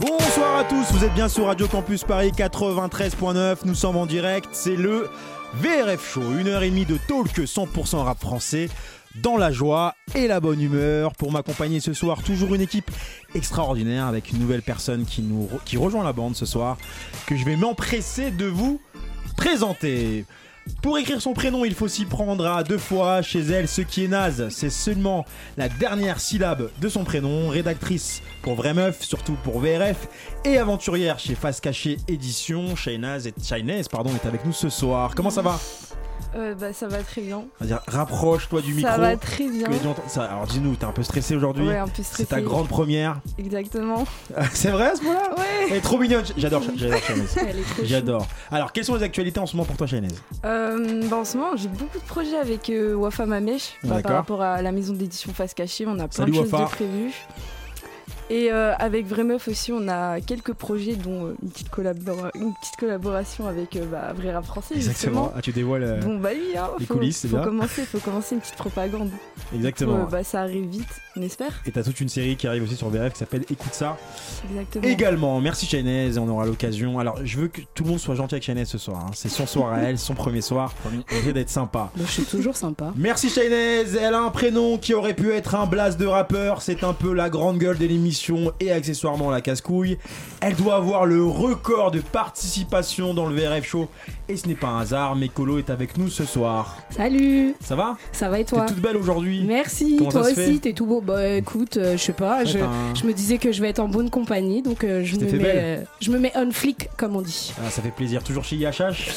Bonsoir à tous, vous êtes bien sur Radio Campus Paris 93.9, nous sommes en direct, c'est le VRF Show, une heure et demie de talk 100% rap français dans la joie et la bonne humeur. Pour m'accompagner ce soir, toujours une équipe extraordinaire avec une nouvelle personne qui, nous, qui rejoint la bande ce soir, que je vais m'empresser de vous présenter. Pour écrire son prénom, il faut s'y prendre à deux fois. Chez elle, ce qui est naze, c'est seulement la dernière syllabe de son prénom. Rédactrice pour Vraie Meuf, surtout pour VRF. Et aventurière chez Face Cachée Édition. Shainaz et Shainaz, pardon, est avec nous ce soir. Comment ça va? Euh, bah, ça va très bien. On va dire, rapproche-toi du micro. Ça va très bien. Ça- alors dis-nous, t'es un peu stressé aujourd'hui Ouais, un peu C'est stressée. ta grande première. Exactement. c'est vrai à ce moment-là Ouais. Elle est trop mignonne. J'adore, j'adore. J'adore. Alors, quelles sont les actualités en ce moment pour toi, Shainaz Euh, bah, en ce moment, j'ai beaucoup de projets avec euh, Wafa bah, D'accord. par rapport à la maison d'édition Face Cachée. On a plein Salut, de choses Wafa. de prévues. Et euh, avec Vraie Meuf aussi, on a quelques projets, dont euh, une, petite collabora- une petite collaboration avec euh, bah, Vrai Rap Français. Exactement. Ah, tu dévoiles. Bon bah oui, hein, les faut, coulisses, c'est faut bien. commencer, faut commencer une petite propagande. Exactement. Bah, ça arrive vite, on espère. Et t'as toute une série qui arrive aussi sur VRF qui s'appelle Écoute ça. Exactement. Également, merci Chaynez, on aura l'occasion. Alors, je veux que tout le monde soit gentil avec Chaynez ce soir. hein. C'est son soir à elle, son premier soir. On essaie d'être sympa. Je suis toujours sympa. Merci Chaynez, elle a un prénom qui aurait pu être un blast de rappeur. C'est un peu la grande gueule de l'émission et accessoirement la casse-couille. Elle doit avoir le record de participation dans le VRF show. Et ce n'est pas un hasard, mais Colo est avec nous ce soir. Salut Ça va? Ça va et T'es toi toute belle aujourd'hui. Merci, Comment toi aussi, t'es tout beau. Bah écoute, euh, je sais pas, Ouais, je, t'as un- je me disais que je vais être en bonne compagnie, donc euh, je, me mets, euh, je me mets on flic, comme on dit. Ah, ça fait plaisir. Toujours chez IHH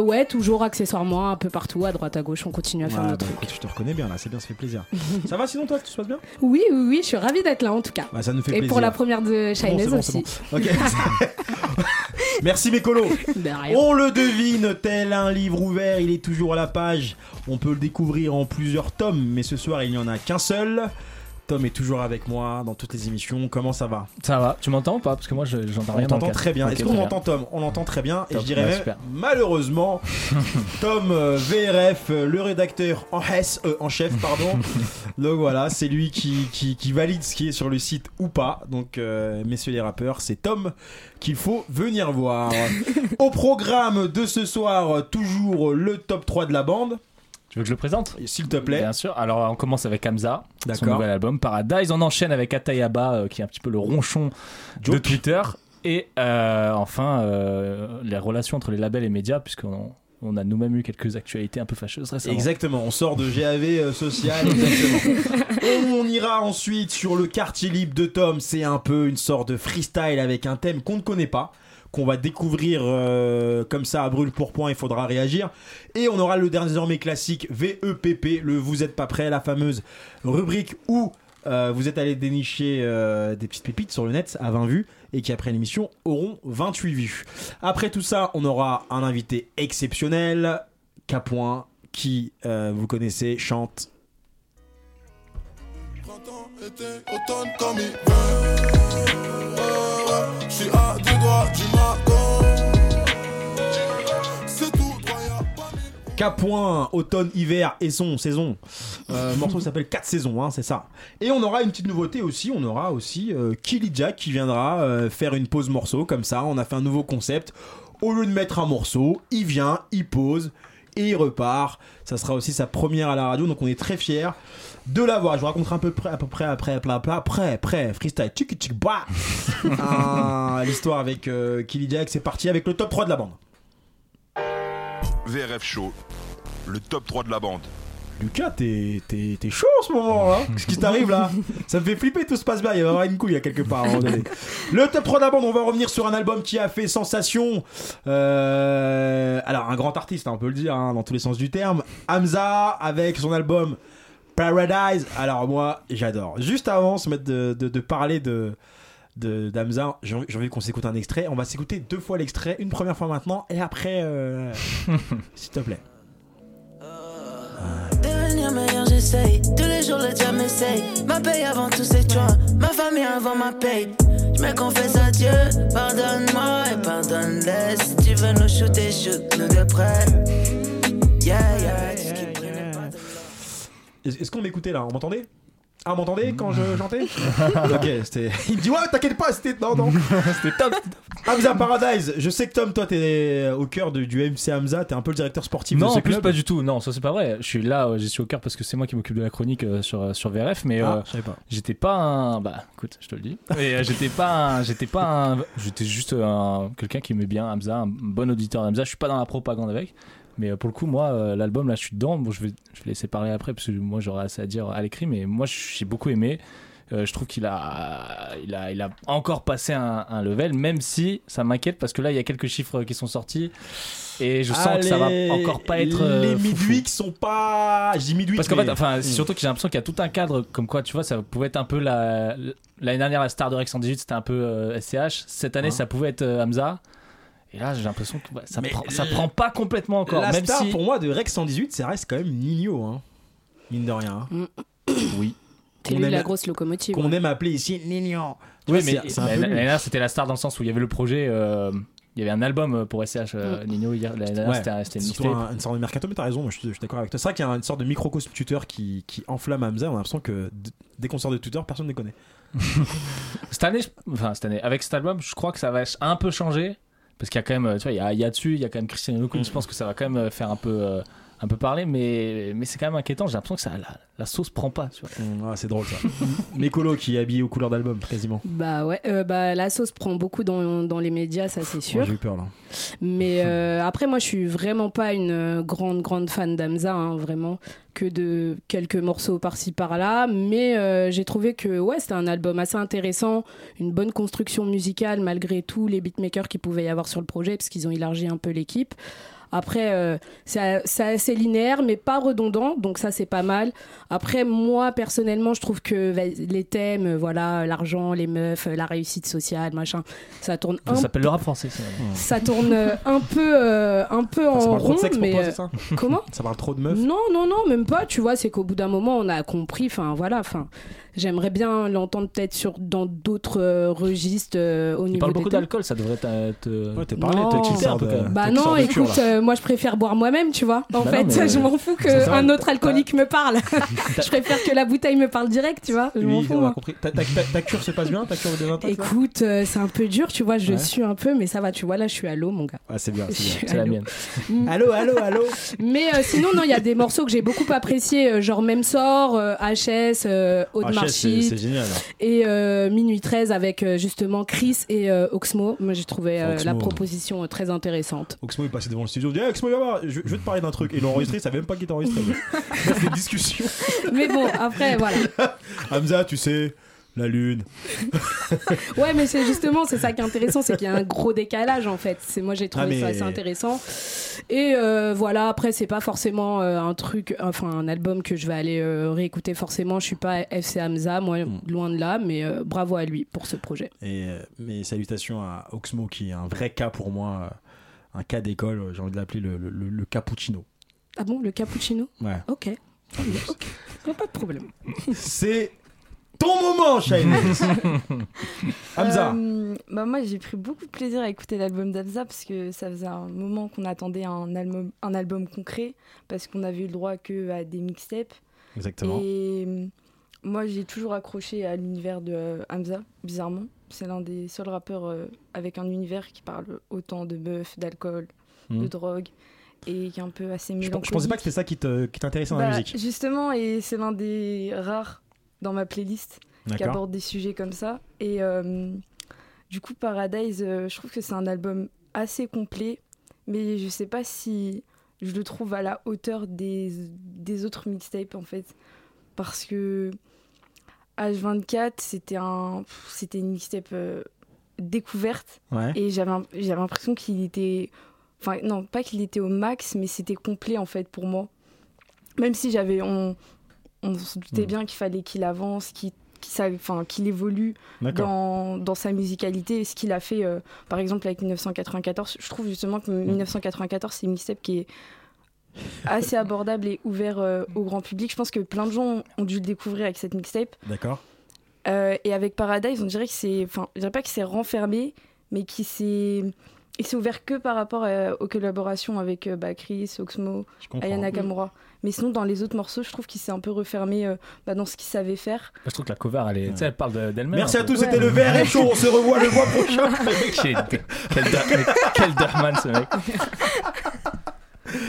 ouais, toujours accessoirement, un peu partout, à droite, à gauche, on continue à faire Ouais, notre bah, truc. écoute, je te reconnais bien là, c'est bien, ça fait plaisir. ça va sinon toi, tout se passe bien? Oui, oui, oui, je suis ravie d'être là en tout cas. Bah, Ça nous fait Et plaisir. pour la première de bon, bon, c'est aussi. bon. Merci rien. On le devine, tel un livre ouvert, il est toujours à la page. On peut le découvrir en plusieurs tomes, mais ce soir il n'y en a qu'un seul. Tom est toujours avec moi dans toutes les émissions. Comment ça va Ça va, tu m'entends ou pas? Parce que moi je- j'entends On rien. le t'entend très bien. Est-ce qu'on entend Tom? On l'entend très bien. Et je dirais bah, même, super. malheureusement, Tom euh, VRF, euh, le rédacteur en, euh, en chef, pardon. Donc voilà, c'est lui qui, qui, qui valide ce qui est sur le site ou pas. Donc, messieurs les rappeurs, c'est Tom qu'il faut venir voir. Au programme de ce soir, toujours le top 3 de la bande. Tu veux que je le présente S'il te plaît. Bien sûr. Alors on commence avec Hamza, son nouvel album Paradise. On enchaîne avec Atayaba, euh, qui est un petit peu le ronchon de. Twitter. Et euh, enfin, euh, les relations entre les labels et médias, puisqu'on on a nous-mêmes eu quelques actualités un peu fâcheuses récemment. Exactement, on sort de GAV euh, social, exactement. on ira ensuite sur le quartier libre de Tom, c'est un peu une sorte de freestyle avec un thème qu'on ne connaît pas, qu'on va découvrir euh, comme ça à brûle pour point, il faudra réagir. Et on aura le désormais classique VEPP, le Vous êtes pas prêt, la fameuse rubrique où euh, vous êtes allé dénicher euh, des petites pépites sur le net à 20 vues et qui après l'émission auront 28 vues. Après tout ça, on aura un invité exceptionnel, Capoin, qui, vous connaissez, chante. Automne, hiver et son, saison. Euh, morceau s'appelle 4 saisons, hein, c'est ça. Et on aura une petite nouveauté aussi, on aura aussi euh, Killy Jack qui viendra euh, faire une pause morceau, comme ça, on a fait un nouveau concept. Au lieu de mettre un morceau, il vient, il pose et il repart. Ça sera aussi sa première à la radio, donc on est très fiers de l'avoir. Je vous raconterai un peu près, à peu près après, après, après, après, après, freestyle, tchik tchik bah. Ah, L'histoire avec euh, Killy Jack, c'est parti avec le top 3 de la bande. VRF Show, le top 3 de la bande. Lucas, t'es, t'es, t'es chaud en ce moment là Qu'est-ce qui t'arrive là? Ça me fait flipper, tout se passe bien, il va y avoir une couille à quelque part à un moment donné. Le top 3 de la bande, on va revenir sur un album qui a fait sensation. Euh, alors, un grand artiste, hein, on peut le dire, hein, dans tous les sens du terme. Hamza, avec son album Paradise. Alors, moi, j'adore. Juste avant se mettre de, de, de parler de. De d'Hamza, j'ai envie envie qu'on s'écoute un extrait. On va s'écouter deux fois l'extrait, une première fois maintenant, et après, euh, s'il te plaît. Devenir meilleur, j'essaye. Tous les jours, le diable m'essaye. Ma paye avant tous ces joints. Ma famille avant ma paye. Je me confesse à Dieu. Pardonne-moi et pardonne-les. Si tu veux nous shooter, shoot-nous de près. Yeah, yeah. tout Est-ce qu'on m'écoutait là? On m'entendait? Ah, vous m'entendez quand je chantais? Ok, c'était. Il me dit, ouais, t'inquiète pas, c'était. Non, non. C'était top. Hamza Paradise, je sais que Tom, toi, t'es au cœur de- du MC Hamza, t'es un peu le directeur sportif de Non, ce en plus club. pas du tout. Non, ça c'est pas vrai. Je suis là, euh, j'y suis au cœur parce que c'est moi qui m'occupe de la chronique euh, sur sur VRF, mais Ah, euh, je savais pas. j'étais pas un. Bah, écoute, je te le dis. Mais euh, j'étais pas, un... j'étais pas un. J'étais juste un quelqu'un qui aimait bien Hamza, un bon auditeur d'Hamza. Je suis pas dans la propagande avec. Mais euh, pour le coup, moi, euh, l'album, là, je suis dedans. Bon, je vais, je vais laisser parler après parce que moi, j'aurai assez à dire à l'écrit. Mais moi, j'ai beaucoup aimé. Euh, je trouve qu'il a, il a, il a encore passé un, un level, même si ça m'inquiète parce que là, il y a quelques chiffres qui sont sortis et je sens que ça va encore pas être. Les foufou. midweeks sont pas. Je dis midweek. Parce qu'en mais- fait, enfin, Mm. c'est surtout que j'ai l'impression qu'il y a tout un cadre comme quoi, tu vois, ça pouvait être un peu la l'année dernière la star de Rex 118, c'était un peu euh, SCH. Cette année, Hein. ça pouvait être euh, Hamza. Et là, j'ai l'impression que ouais, ça, Mais prend, ça prend pas complètement encore. La même star si pour moi de Rex 118, ça reste quand même Nino, hein. Mine de rien. hein. oui, C'est Qu'on lui aime- la grosse locomotive. Qu'on aime appeler ici Nino. Oui, vois, mais c'est- c'est un peu l'année lui. dernière, c'était la star dans le sens où il y avait le projet. euh, il y avait un album pour SCH euh, Nino hier. L'année dernière, Ouais, c'était un- c'était une un- une sorte de mercato, mais t'as raison, moi, je suis, je suis d'accord avec toi. C'est vrai qu'il y a une sorte de microcosme Twitter qui, qui enflamme Hamza. On a l'impression que d- dès qu'on sort de Twitter, personne ne les connaît. Cette année, je- enfin cette année, avec cet album, je crois que ça va un peu changer parce qu'il y a quand même, euh, tu vois, il y a, dessus, il y a quand même Cristiano Ronaldo. Je pense que ça va quand même euh, faire un peu, euh, un peu parler, mais mais c'est quand même inquiétant. J'ai l'impression que ça, la, la sauce prend pas. Tu vois. Ah, c'est drôle ça. Mécolo qui est habillé aux couleurs d'album, quasiment. Bah ouais, euh, bah, la sauce prend beaucoup dans, dans les médias, ça c'est sûr. J'ai eu peur là. Mais euh, après, moi, je suis vraiment pas une euh, grande, grande fan d'Amza, hein, vraiment, que de quelques morceaux par-ci par-là. Mais euh, j'ai trouvé que ouais, c'était un album assez intéressant, une bonne construction musicale malgré tous les beatmakers qu'il pouvait y avoir sur le projet, parce qu'ils ont élargi un peu l'équipe. Après, euh, c'est assez linéaire, mais pas redondant, donc ça c'est pas mal. Après, moi personnellement, je trouve que va- les thèmes, euh, voilà, l'argent, les meufs, euh, la réussite sociale, machin, ça tourne un Ça s'appelle le rap français. ça. ça tourne un peu euh, un peu Enfin, ça en parle trop rond de sexe pour mais toi, c'est ça comment? Ça parle trop de meufs non non non même pas tu vois c'est qu'au bout d'un moment on a compris enfin voilà enfin j'aimerais bien l'entendre peut-être sur dans d'autres euh, registres euh, au Il niveau parle des beaucoup d'alcool, ça devrait être. Ouais, t'es parlé, sors un peu de. bah non cure, écoute euh, moi je préfère boire moi-même tu vois en Bah fait non, mais- je m'en fous qu'un autre alcoolique me parle je préfère que la bouteille me parle direct tu vois je m'en Oui, fous on a moi. compris. Ta, ta- ta- ta cure se passe bien Ta cure de 20 ans ça Écoute, euh, c'est un peu dur, tu vois, je Ouais. suis un peu, mais ça va, tu vois, là, je suis à l'eau, mon gars. Ah, c'est bien, c'est la mienne. Allô, allô, allô? Mais sinon, non, il y a des morceaux que j'ai beaucoup appréciés, genre Même Sort, HS, euh, C'est Marchit c'est génial. et euh, Minuit 13 avec euh, justement Chris et euh, Oxmo. Moi, j'ai trouvé Oxmo. la proposition très intéressante. Oxmo est passé devant le studio, il dit hey, Oxmo, viens voir, je, je vais te parler d'un truc. Et il l'a enregistré, il savait même pas qu'il était enregistré. C'est des discussions. Mais bon, après, voilà. Hamza, tu sais, la lune. Ouais, mais c'est justement, c'est ça qui est intéressant, c'est qu'il y a un gros décalage en fait. C'est moi j'ai trouvé Ah, mais- ça assez intéressant. Et euh, voilà, après c'est pas forcément euh, un truc, enfin un album que je vais aller euh, réécouter forcément. Je suis pas FC Hamza, moi Mm. loin de là, mais bravo à lui pour ce projet. Et mes salutations à Oxmo, qui est un vrai cas pour moi, un cas d'école, j'ai envie de l'appeler le, le, le- le cappuccino. Ah bon, le cappuccino? Ouais. Ok. ok, pas de problème. C'est ton moment, Shine Hamza. Euh, bah moi j'ai pris beaucoup de plaisir à écouter l'album d'Abza parce que ça faisait un moment qu'on attendait un album, un album concret parce qu'on avait eu le droit que à des mixtapes Exactement. et euh, moi j'ai toujours accroché à l'univers de euh, Hamza bizarrement c'est l'un des seuls rappeurs avec un univers qui parle autant de meufs d'alcool de Mhm. drogue et qui est un peu assez mélancolique je pensais pas que c'était ça qui t'intéressait dans la Bah, musique. justement et c'est l'un des rares dans ma playlist qui aborde des sujets comme ça. Et euh, du coup, Paradise, euh, je trouve que c'est un album assez complet, mais je sais pas si je le trouve à la hauteur des, des autres mixtapes en fait. Parce que H24, c'était un, c'était une mixtape euh, découverte Ouais. et j'avais j'avais l'impression qu'il était. Enfin, non, pas qu'il était au max, mais c'était complet en fait pour moi. Même si j'avais. On, on se doutait Mm. bien qu'il fallait qu'il avance, qu'il qu'il évolue dans, dans sa musicalité. Et ce qu'il a fait, euh, par exemple, avec 1994, je trouve justement que Mm. 1994, c'est une mixtape qui est assez abordable et ouvert euh, au grand public. Je pense que plein de gens ont dû le découvrir avec cette mixtape. D'accord. Euh, et avec Paradise, on dirait que c'est. Enfin, je dirais pas que c'est renfermé, mais qui s'est Et c'est ouvert que par rapport euh, aux collaborations avec euh, bah, Chris, Oxmo, Je comprends. Aya Nakamura. Mais sinon, dans les autres morceaux, je trouve qu'il s'est un peu refermé euh, bah, dans ce qu'il savait faire. Je trouve que la cover, elle, est, tu sais, elle parle de- d'elle-même. Merci à tous, c'était le VRF Show. On se revoit le mois prochain. Quel, quel, quel Dachman ce mec.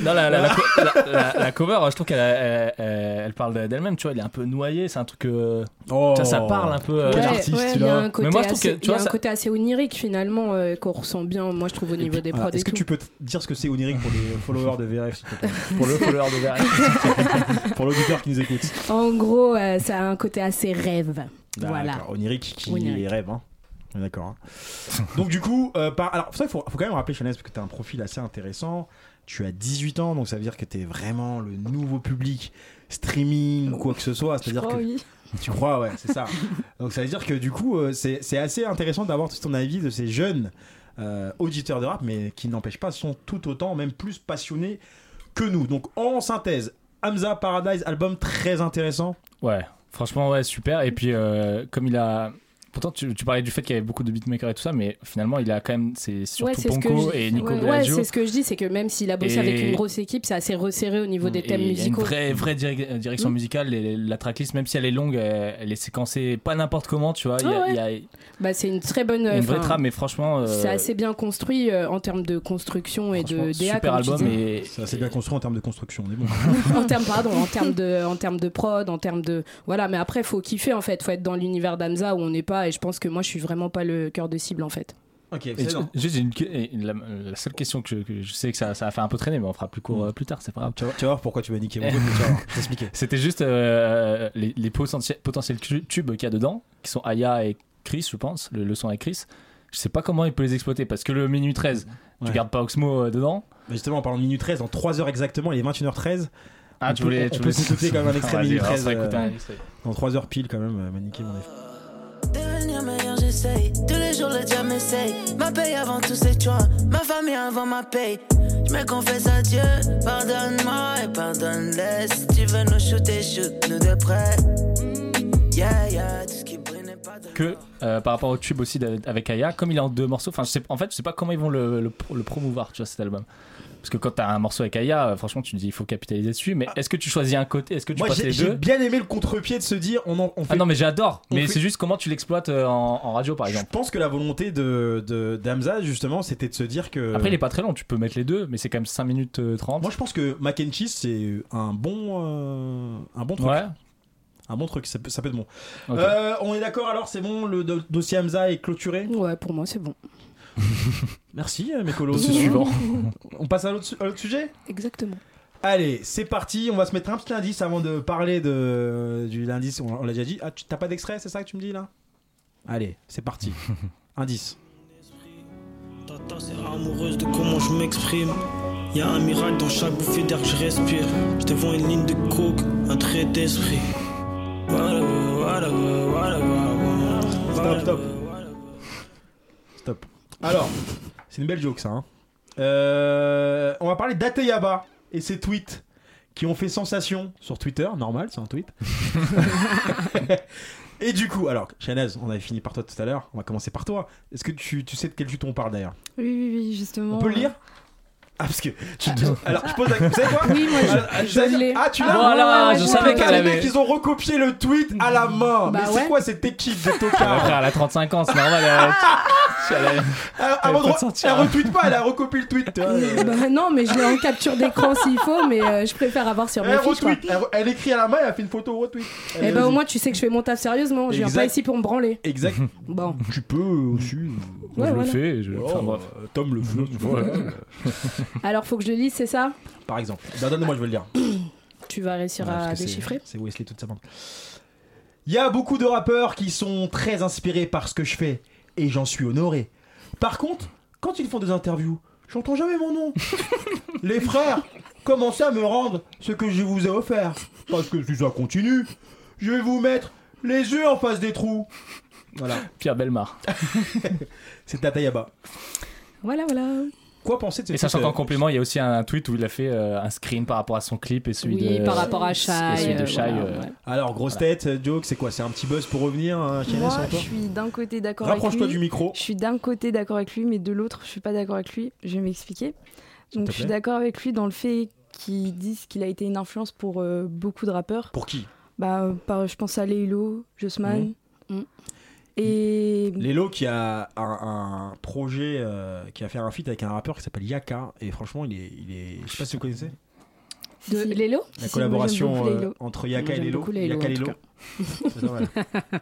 Non, la, la, la, la- la- la cover, je trouve qu'elle elle, elle- elle parle d'elle-même, tu vois, elle est un peu noyée, c'est un truc que. Oh. Ça, ça parle un peu. euh, Quel Ouais, artiste, ouais, tu il vois. Mais moi, je trouve assez, que, tu il y a un ça- côté assez onirique finalement euh, qu'on ressent bien, moi je trouve au niveau des Voilà. prods Est-ce que tout. tu peux te dire ce que c'est onirique pour les followers de VRF s'il te plaît? Pour le follower de VRF. Pour l'auditeur qui nous écoute. En gros, euh, ça a un côté assez rêve. Voilà. Onirique qui Onirique. rêve. Hein. On est D'accord. hein. Donc du coup, euh, par... alors ça, il faut, faut quand même rappeler, Chanel, parce que tu as un profil assez intéressant. Tu as 18 ans, donc ça veut dire que tu es vraiment le nouveau public streaming ou quoi que ce soit. Je C'est-à-dire crois, que oui. tu crois, ouais, c'est ça. donc ça veut dire que du coup, euh, c'est c'est assez intéressant d'avoir tout ton avis de ces jeunes euh, auditeurs de rap, mais qui n'empêchent pas, sont tout autant, même plus passionnés que nous. Donc en synthèse, Hamza Paradise, album très intéressant. Ouais, franchement, ouais, super. Et puis, euh, comme il a. Pourtant, tu, tu parlais du fait qu'il y avait beaucoup de beatmakers et tout ça, mais finalement, il a quand même. C'est surtout Ouais, c'est ce que Ponko je- et Nico ouais, c'est ce que je dis, c'est que même s'il a bossé Et- avec une grosse équipe, c'est assez resserré au niveau des Et thèmes il y a musicaux. une vraie, vraie euh, direction Mm. musicale. les- la tracklist, même si elle est longue, elle, est séquencée pas n'importe comment, tu vois. Il y a, Ah ouais. il y a- il y Bah, c'est une très bonne. une vraie trame, mais franchement. euh, C'est assez bien construit euh, en termes de construction et de DA, super album. Et, C'est assez bien construit en termes de construction, on est bon. en termes pardon en termes de en termes de prod en termes de voilà mais après faut kiffer en fait faut être dans l'univers d'Amza où on n'est pas et je pense que moi je suis vraiment pas le cœur de cible en fait Ok, Et tu- bon. juste une, la, la seule question que je, que je sais que ça, ça a fait un peu traîner, mais on fera plus court Mm. euh, plus tard, c'est pas grave. Tu vas, tu vas voir pourquoi tu vas niquer mon tu t'expliquer. C'était juste euh, les, les potentiels, tu- tubes qu'il y a dedans, qui sont Aya et Chris, je pense, le, le son avec Chris. Je sais pas comment il peut les exploiter parce que le minuit 13, Ouais. tu gardes pas Oxmo euh, dedans. Mais justement, en parlant de minute 13, dans 3 heures exactement, il est 21h13. Ah, On tu peut- voulais. on tu peut s'écouter quand même un extrait va 13, se réécouter euh, un extrait. Dans 3 heures pile, quand même, euh, m'a niqué mon effet. Devenir meilleur, j'essaye. Tous les jours, le diable m'essaye. Ma paye avant tous ces choix. Ma famille avant ma paye. Je me confesse à Dieu. Pardonne-moi et pardonne-les. Si tu veux nous shooter, shoot-nous de près. Yeah, yeah. Tout ce qui brille n'est pas de Que euh, par rapport au tube aussi avec Aya, comme il est en deux morceaux, enfin, en fait, je sais pas comment ils vont le, le, le promouvoir, tu vois, cet album. Parce que quand t'as un morceau avec Aya, euh, franchement, tu te dis il faut capitaliser dessus. Mais est-ce que tu choisis un côté Est-ce que tu Moi, passes j'ai les j'ai deux bien aimé le contre-pied de se dire, on, en, on fait. Ah non, mais j'adore. Mais fait- c'est juste comment tu l'exploites euh, en, en radio, par je exemple. pense que la volonté de, de d'Amza, justement, c'était de se dire que. Après, il est pas très long, tu peux mettre les deux, mais c'est quand même 5 minutes euh, 30. Moi, je pense que Mac and Cheese, c'est un bon, euh, un bon truc. ouais. Un bon truc, ça peut, ça peut être bon. Euh, on est d'accord alors, c'est bon, le do- dossier Hamza est clôturé? ouais pour moi c'est bon Merci, euh, mes colos. Dossier suivant. On passe à l'autre su- sujet? Exactement Allez, c'est parti. On va se mettre un petit indice avant de parler de, du l'indice. On, on l'a déjà dit. Ah, tu t'as pas d'extrait, c'est ça que tu me dis là? Allez, c'est parti. indice. Tata, c'est amoureuse de comment je m'exprime. Y a un miracle dans chaque bouffée d'air que je respire. Je te vends une ligne de coke, un trait d'esprit. Voilà, voilà, voilà, voilà. Stop, stop. Alors, c'est une belle joke ça. hein. Euh, on va parler d'Ateyaba et ses tweets qui ont fait sensation sur Twitter. Normal, c'est un tweet. et du coup, alors, Shanaz, on avait fini par toi tout à l'heure. On va commencer par toi. Est-ce que tu, tu sais de quel tweet on parle d'ailleurs? Oui, oui, oui, justement. On peut le lire? Ah, parce que. tu- alors, je pose la question. Vous savez quoi oui moi Ah, je, l'ai Ah, tu l'as Voilà, ouais, je savais qu'elle Les avait. mecs, ils ont recopié le tweet à la main. Bah Mais c'est quoi cette équipe de tocards elle a 35 ans, c'est normal. elle- elle Elle, retweet pas, elle a recopié le tweet. Bah, non mais je l'ai en capture d'écran s'il faut mais euh, je préfère avoir sur mes Elle fiches elle, elle écrit à la main, elle a fait une photo retweet. et Allez, bah au vas-y. moins tu sais que je fais mon taf sérieusement je viens pas ici pour me branler Exact. bon Tu peux aussi. Ouais, je voilà. le fais. Je... enfin, Oh, bref. Tom le fait. Ouais. alors faut que je le lise c'est ça? Par exemple. Bah, Donne-moi, je veux le lire. tu vas réussir Ouais, à déchiffrer C'est Wesley toute sa bande. Il y a beaucoup de rappeurs qui sont très inspirés par ce que je fais et j'en suis honoré. Par contre, quand ils font des interviews, j'entends jamais mon nom. Les frères, commencez à me rendre ce que je vous ai offert. Parce que si ça continue, je vais vous mettre les yeux en face des trous. Voilà, Pierre Belmar. c'est Tatayaba. voilà voilà quoi penser de ce Et sachant qu'en euh, complément, il y a aussi un tweet où il a fait euh, un screen par rapport à son clip et celui Oui, de. par rapport à de euh, voilà, euh, ouais. Alors, grosse tête, joke, c'est quoi? C'est un petit buzz pour revenir, hein, Moi, je suis d'un côté d'accord avec lui. Rapproche-toi du micro. Je suis d'un côté d'accord avec lui, mais de l'autre, je suis pas d'accord avec lui. Je vais m'expliquer. Donc, je suis d'accord avec lui dans le fait qu'ils disent qu'il a été une influence pour euh, beaucoup de rappeurs. Pour qui? Bah, par, je pense à Leilo, Jossman. Mhm. Mhm. Et Lélo qui a un, un projet, euh, qui a fait un feat avec un rappeur qui s'appelle Yaka, et franchement, il est, il est. Je sais pas si vous connaissez. De Si. Lélo La collaboration euh, entre Yaka et Lélo. Laylo, Yaka en et tout Lélo. C'est pas mal.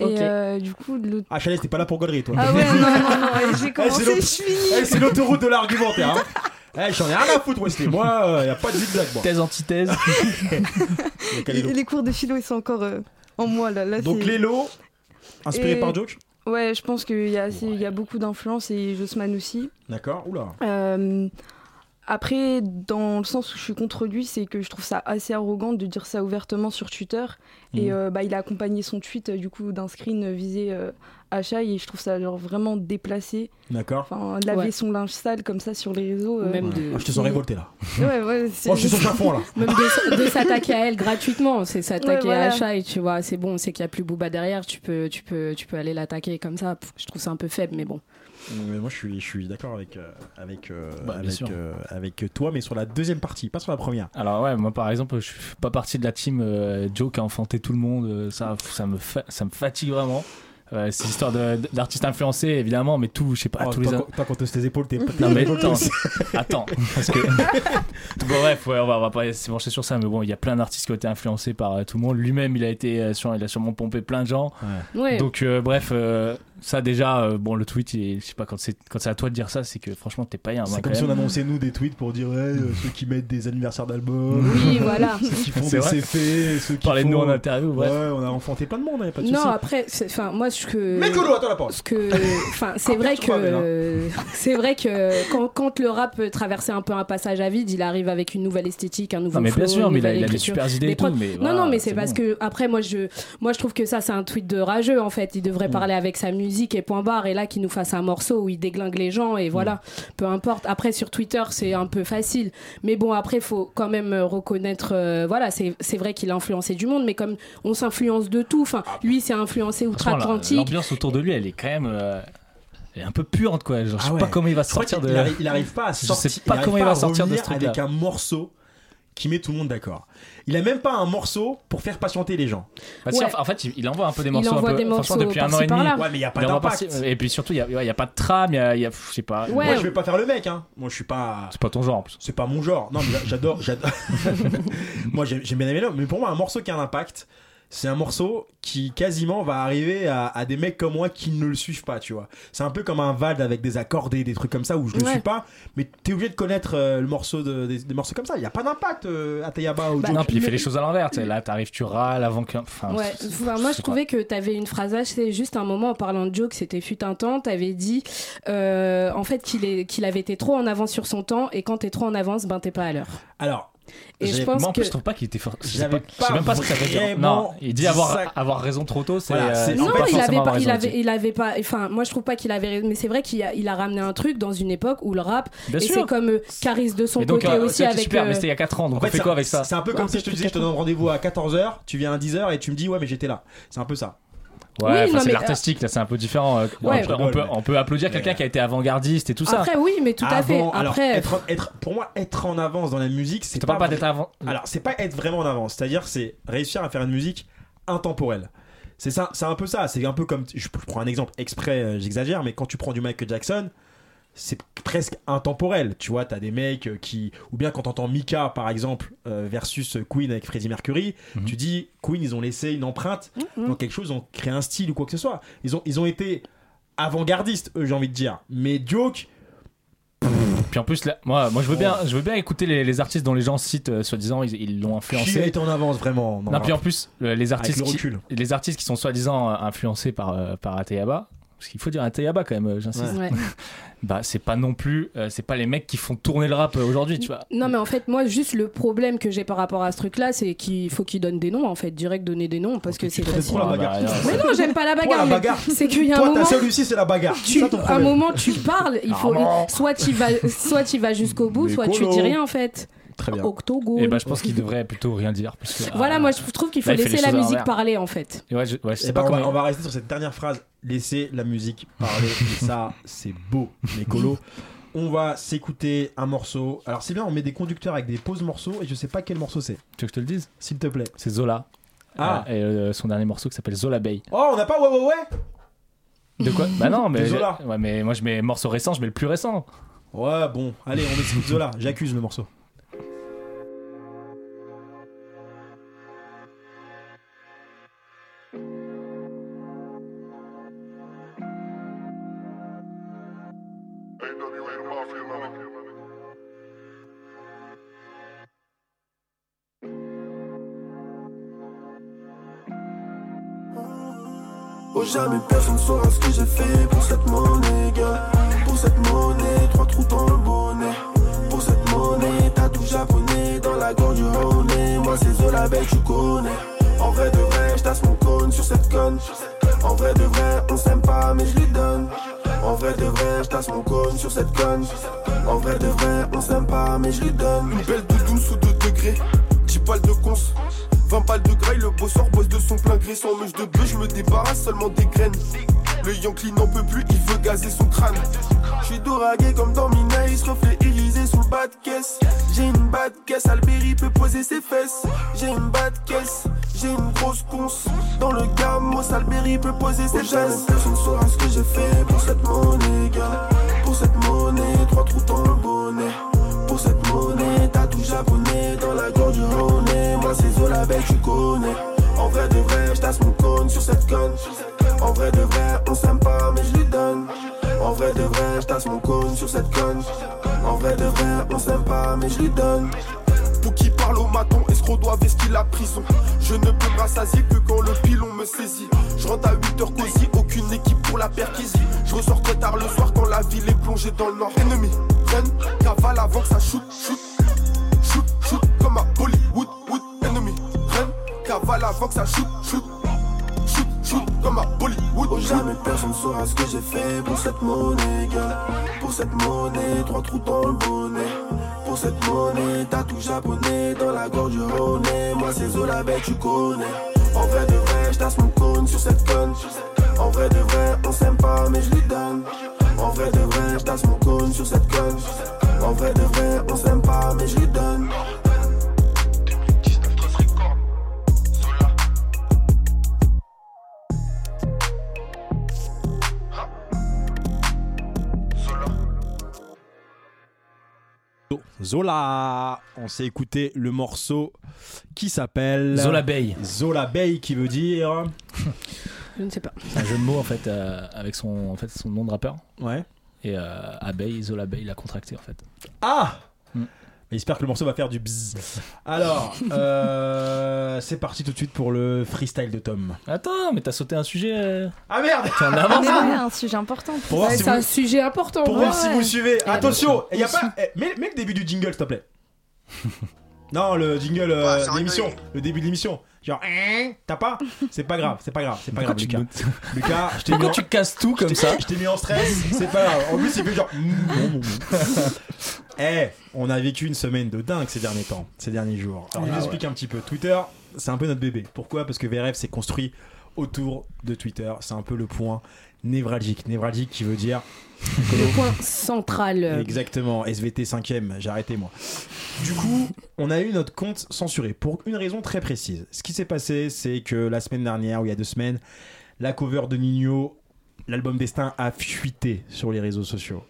Et Ok. euh, du coup. Ah, Chanel, t'es pas là pour gaulerie, toi. Ah ouais, non, non, non, j'ai Eh, commencé, c'est je suis finie. Eh, c'est l'autoroute de l'argumentaire. Hein. Eh, J'en ai rien à foutre, Wesley. Moi, euh, y a pas de zigzag. Moi. Thèse, antithèse. Lélo. Les, les cours de philo, ils sont encore euh, en moi, là. là Donc, Lélo, inspiré Et- par Joke? Ouais, je pense qu'il y, a assez- il y a beaucoup d'influence et Jossman aussi. D'accord. Oula. Euh, après, dans le sens où je suis contre lui, c'est que je trouve ça assez arrogant de dire ça ouvertement sur Twitter. Et Mhm. euh, bah, il a accompagné son tweet euh, du coup d'un screen visé euh, à Shai et je trouve ça genre vraiment déplacé. D'accord. Enfin, laver Ouais. son linge sale comme ça sur les réseaux. euh, Même de, Ah, je te sens révolté là. Ouais, ouais, c'est- Oh, je suis sur le fond là. même de, de s'attaquer à elle gratuitement, c'est s'attaquer Ouais, voilà. à Shai, tu vois. C'est bon, c'est qu'il n'y a plus Booba derrière, tu peux, tu peux, tu peux aller l'attaquer comme ça. Je trouve ça un peu faible, mais bon. Mais moi, je suis, je suis d'accord avec, euh, avec, euh, Bah, avec, euh, avec toi, mais sur la deuxième partie, pas sur la première. Alors ouais, moi par exemple, je suis pas partie de la team euh, Joe qui a enfanté tout le monde. Ça, ça me, fa- ça me fatigue vraiment. Euh, c'est l'histoire de- d'artistes influencés évidemment, mais tout, je sais pas, Oh, tous les. toi, quand- toi, quand t'oses tes épaules, t'es pas. Non mais attends, attends, parce que bon bref, ouais, on va, on va pas se pencher sur ça, mais bon, il y a plein d'artistes qui ont été influencés par euh, tout le monde. Lui-même, il a été, euh, sur, il a sûrement pompé plein de gens. Ouais. Donc euh, bref, euh, ça déjà, euh, bon le tweet, il est- je sais pas quand c'est quand c'est à toi de dire ça, c'est que franchement t'es pas un. C'est comme si on annonçait nous des tweets pour dire ouais, euh, ceux qui mettent des anniversaires d'albums, Oui, voilà. ceux qui font C'est des vrai. CF, ceux qui Parler de nous en interview, bref. Ouais, on a enfanté plein de monde, hein, pas de Non, souci. après, enfin, moi, ce que. Mais Colo, attends la parole. ce que enfin c'est vrai que c'est vrai que quand, quand le rap peut traverser un peu un passage à vide il arrive avec une nouvelle esthétique un nouveau Non mais bien flow, sûr, mais il a, il a des super idées et tout, mais non non mais c'est parce que après moi je moi je trouve que ça c'est un tweet de rageux en fait il devrait Mm. parler avec sa musique et point barre et là qu'il nous fasse un morceau où il déglingue les gens et voilà Mm. peu importe après sur Twitter c'est un peu facile mais bon après faut quand même euh, reconnaître euh, voilà c'est c'est vrai qu'il a influencé du monde mais comme on s'influence de tout enfin lui c'est influencé outre-Atlantique L'ambiance autour de lui, elle est quand même. euh, elle est un peu puante, quoi. Genre, je Ah sais ouais. pas comment il va Je sortir de. il, arrive, il arrive pas à Je sais sortir. pas arrive comment il va à sortir de ce truc-là. avec un morceau qui met tout le monde d'accord. Il a même pas un morceau pour faire patienter les gens. Bah, si, Ouais. en fait, il, envoie un peu des Il morceaux. envoie un peu, des morceaux depuis un an et demi. Ouais, mais il y a pas il envoie d'impact. Et puis surtout, il y a, pas de trame, il y a, il y a- je sais pas. Ouais. Moi, je vais pas faire le mec, hein. Moi, je suis pas. C'est pas ton genre en plus. C'est pas mon genre. Non, mais j'a- j'adore. j'adore. moi, j'aime j'aime bien aimer l'homme. Mais pour moi, un morceau qui a un impact, c'est un morceau qui quasiment va arriver à, à des mecs comme moi qui ne le suivent pas, tu vois. C'est un peu comme un Vald avec des accordés, des trucs comme ça où je le Ouais. suis pas. Mais t'es obligé de connaître euh, le morceau de, des, des morceaux comme ça. Il y a pas d'impact euh, à Tayaba ou Bah, non, puis il le- fait les choses à l'envers. tu sais, Là, t'arrives, tu râles avant que. Enfin, Ouais, enfin, moi je trouvais que tu avais une phrase, c'est juste un moment en parlant de joke, c'était fut un temps, tu avais dit euh, en fait qu'il qu'il avait été trop en avance sur son temps et quand t'es trop en avance, ben t'es pas à l'heure. Alors, Et je pense Moi, en que. plus, je trouve pas qu'il était fort. Je sais J'avais pas, je sais pas même pas ce que ça veut dire. Non, il dit avoir, ça. avoir raison trop tôt, c'est. Voilà, euh, Non, il avait, pas, il, avait, il avait pas. Enfin, moi je trouve pas qu'il avait raison, mais c'est vrai qu'il a, il a ramené un truc dans une époque où le rap. Bien et sûr. c'est comme euh, Caris de son Et donc, côté euh, aussi c'est avec. super, euh, mais c'était il y a 4 ans, donc En on fait, fait c'est- quoi avec ça C'est un peu comme si je te disais, je te donne rendez-vous à 14h, tu viens à 10h et tu me dis, ouais, mais j'étais là. C'est un peu ça. Ouais, Oui, c'est mais, l'artistique, là, c'est un peu différent. euh, Ouais. on, peut, on, peut, Mais- on peut applaudir quelqu'un qui a été avant-gardiste et tout ça. Après, oui, mais tout à fait. Alors, être, être- pour moi, être en avance dans la musique, c'est pas, pas d'être avant. Alors, c'est pas être vraiment en avance, c'est-à-dire c'est réussir à faire une musique intemporelle. C'est ça, c'est un peu ça. C'est un peu comme, je, je prends un exemple exprès, euh, j'exagère, mais quand tu prends du Michael Jackson, c'est presque intemporel. Tu vois, t'as des mecs euh, qui, ou bien quand t'entends Mika par exemple euh, versus Queen avec Freddie Mercury, Mhm. tu dis Queen, ils ont laissé une empreinte Mhm. dans quelque chose, ils ont créé un style ou quoi que ce soit. Ils ont, ils ont été avant-gardistes, eux, j'ai envie de dire. Mais Duke, Puis en plus, là, moi, moi je, veux bien, je veux bien écouter les, les artistes dont les gens citent, euh, soi-disant, ils ils l'ont qui a influencé. été en avance vraiment Non, puis en plus, euh, les artistes, le qui, les artistes qui sont soi-disant influencés par, euh, par Ateyaba, parce qu'il faut dire un Tayaba quand même, j'insiste. Ouais. Bah, c'est pas non plus, euh, c'est pas les mecs qui font tourner le rap euh, aujourd'hui, tu vois. Non, mais en fait, moi, juste le problème que j'ai par rapport à ce truc-là, c'est qu'il faut qu'ils donnent des noms, en fait, direct donner des noms, parce que c'est facile. trop la bagarre. Mais non, j'aime pas la bagarre. la mais bagarre. C'est qu'il y a un Toi, ta moment. Lucie, c'est la bagarre. tu- ça ton à un moment, tu parles, il faut soit tu vas, soit tu vas jusqu'au bout, Mais soit tu dis rien en fait. Très bien. Octogone. Et bah, je pense qu'il devrait plutôt rien dire. Parce que, Voilà, ah, moi je trouve qu'il faut fait laisser la musique parler en fait. et ouais, je, ouais, je sais Eh pas ben, on, va, comment. on va rester sur cette dernière phrase. Laissez la musique parler. Et ça, c'est beau, mes colos. On va s'écouter un morceau. Alors, c'est bien, on met des conducteurs avec des pauses morceaux et je sais pas quel morceau c'est. Tu veux que je te le dise? S'il te plaît. C'est Zola. Ah. Euh, et euh, son dernier morceau qui s'appelle Zola Bay. Oh, on n'a pas ouais, ouais, ouais De quoi? Bah non, mais. De Zola. Ouais, mais moi je mets morceau récent, je mets le plus récent. Ouais, bon. Allez, on écoute Zola. J'accuse le morceau. Jamais personne saura ce que j'ai fait pour cette monnaie gars. Pour cette monnaie, trois trous dans le bonnet. Pour cette monnaie, t'as tout japonais dans la gorge du Rhône. Moi c'est Zola Bay, tu connais. En vrai de vrai, j'tasse mon cône sur cette conne. En vrai de vrai, on s'aime pas mais je lui donne. En vrai de vrai, j'tasse mon cône sur cette conne. En vrai de vrai, on s'aime pas mais je lui donne. Une belle doudoune sous 2 degrés. 10 balles de cons 20 balles de graille, le bosseur bosse de son plein gré. Sans mèche de bœuf, je me débarrasse seulement des graines. Le Yankee n'en peut plus, il veut gazer son crâne. J'suis doragué comme dans Minaïs, reflet irisé sous le bas de caisse. J'ai une bas de caisse, Alberi peut poser ses fesses. J'ai une bas de caisse, j'ai une grosse conce Dans le gamos, Alberi peut poser ses fesses. Personne saura ce que j'ai fait pour cette monnaie, gars. Pour cette monnaie, trois trous dans le bonnet. Pour cette monnaie, japonais dans la gorge du Rhône Moi c'est Zola Bay, tu connais En vrai de vrai, j'tasse mon cône sur cette conne En vrai de vrai, on s'aime pas mais je lui donne En vrai de vrai, j'tasse mon cône sur cette conne En vrai de vrai, on s'aime pas mais je lui donne pour qui parle au maton, escroc doit vestir la prison. Je ne peux me rassasier que quand le pilon me saisit. Je rentre à 8h cosy, aucune équipe pour la perquisie. Je ressors très tard le soir quand la ville est plongée dans le nord. Ennemi, run, cavale avant que ça shoot, shoot, comme à Bollywood, wood. Ennemi, run, cavale avant que ça shoot, shoot, shoot, shoot, comme à Bollywood. Oh, jamais personne saura ce que j'ai fait pour cette monnaie, gars. Pour cette monnaie, trois trous dans le bonnet. Pour cette monnaie, t'as tout japonais dans la gorge du Rhône Moi c'est Zola Bay, tu connais En vrai de vrai, j'tasse mon cône sur cette conne En vrai de vrai, on s'aime pas mais je lui donne En vrai de vrai, j'tasse mon cône sur cette conne En vrai de vrai, on s'aime pas mais je lui donne Zola. On s'est écouté le morceau qui s'appelle Zola Bay. Zola Bay qui veut dire Je ne sais pas. C'est un jeu de mots en fait euh, avec son, en fait, son nom de rappeur. ouais. Et euh, Abeille, Zola Bay, il a contracté en fait. Ah J'espère que le morceau va faire du bzzz. Alors, euh, c'est parti tout de suite pour le freestyle de Tom. Attends, mais t'as sauté un sujet. euh, Ah merde T'es en un sujet important. Pour voir Ouais, si c'est vous, un sujet important. pour ouais. voir si vous suivez. Ah, Attention, y a pas. eh, mets, mets le début du jingle, s'il te plaît. non, le jingle euh, de l'émission. jingle. Le début de l'émission. Genre, hein, t'as pas? C'est pas grave, c'est pas grave, c'est pas grave, tu Lucas. me- Lucas, je t'ai mis Pourquoi en- tu casses tout comme ça? Je t'ai mis en stress, c'est pas grave. En plus, il fait genre. mm, non, non. Eh, on a vécu une semaine de dingue ces derniers temps, ces derniers jours. Alors, je vous explique un petit peu. Twitter, c'est un peu notre bébé. Pourquoi? Parce que VRF s'est construit autour de Twitter. C'est un peu le point névralgique. Névralgique qui veut dire. Le point central. Exactement, SVT 5ème, j'ai arrêté moi. Du coup, on a eu notre compte censuré pour une raison très précise. Ce qui s'est passé, c'est que la semaine dernière, ou il y a deux semaines, la cover de Nino, l'album Destin, a fuité sur les réseaux sociaux.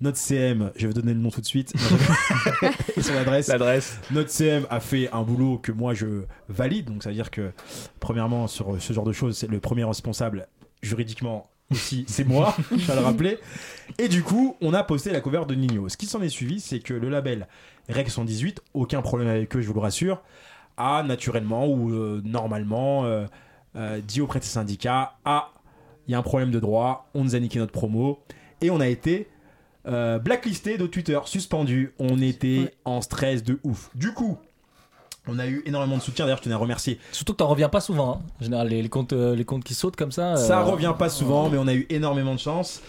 Notre CM, je vais vous donner le nom tout de suite, et son adresse. L'adresse. Notre CM a fait un boulot que moi je valide, donc ça veut dire que, premièrement, sur ce genre de choses, c'est le premier responsable juridiquement aussi, c'est moi, je vais le rappeler. Et du coup, on a posté la cover de Nino. Ce qui s'en est suivi, c'est que le label Rec 118, aucun problème avec eux, je vous le rassure, a naturellement ou euh, normalement euh, euh, dit auprès de ses syndicats Ah, il y a un problème de droit, on nous a niqué notre promo et on a été euh, blacklisté de Twitter, suspendu. On était Ouais. en stress de ouf. Du coup, on a eu énormément de soutien. D'ailleurs, je tenais à remercier. Surtout que t'en reviens pas souvent. hein. En général, les, les comptes, euh, les comptes qui sautent comme ça. Ça euh, revient pas souvent, mais on a eu énormément de chance.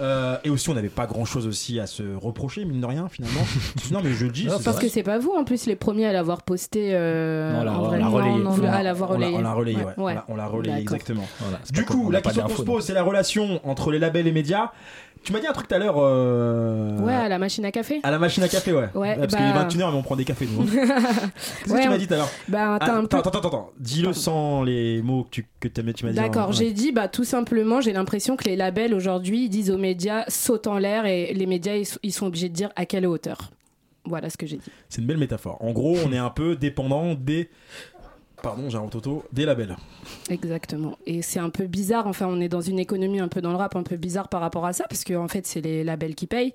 Euh, et aussi, on n'avait pas grand chose aussi à se reprocher, mine de rien, finalement. non, mais je le dis. Non, Parce vrai. que c'est pas vous en plus les premiers à l'avoir posté. euh, Non, on l'a- en on l'a relayé. Non, non, On l'a- à l'avoir relayé. On l'a relayé, ouais. Ouais. On l'a- On l'a relayé, exactement. voilà, Du coup, la question qu'on se pose, c'est la relation entre les labels et médias. Tu m'as dit un truc tout à l'heure. euh, Ouais, à la machine à café. À la machine à café, ouais. Ouais, parce bah- qu'il est 21h, mais on prend des cafés, nous. hein. Qu'est-ce que tu m'as dit tout à l'heure Bah, Ah, un peu. Attends, attends, attends. Dis-le sans les mots que tu, que tu m'as dit. D'accord, j'ai dit bah tout simplement, j'ai l'impression que les labels aujourd'hui disent aux médias saute en l'air et les médias ils, ils sont obligés de dire à quelle hauteur. Voilà ce que j'ai dit. C'est une belle métaphore. En gros, on est un peu dépendant des. Pardon, j'ai un toto. Des labels. Exactement. Et c'est un peu bizarre, enfin on est dans une économie un peu dans le rap un peu bizarre par rapport à ça parce que en fait c'est les labels qui payent.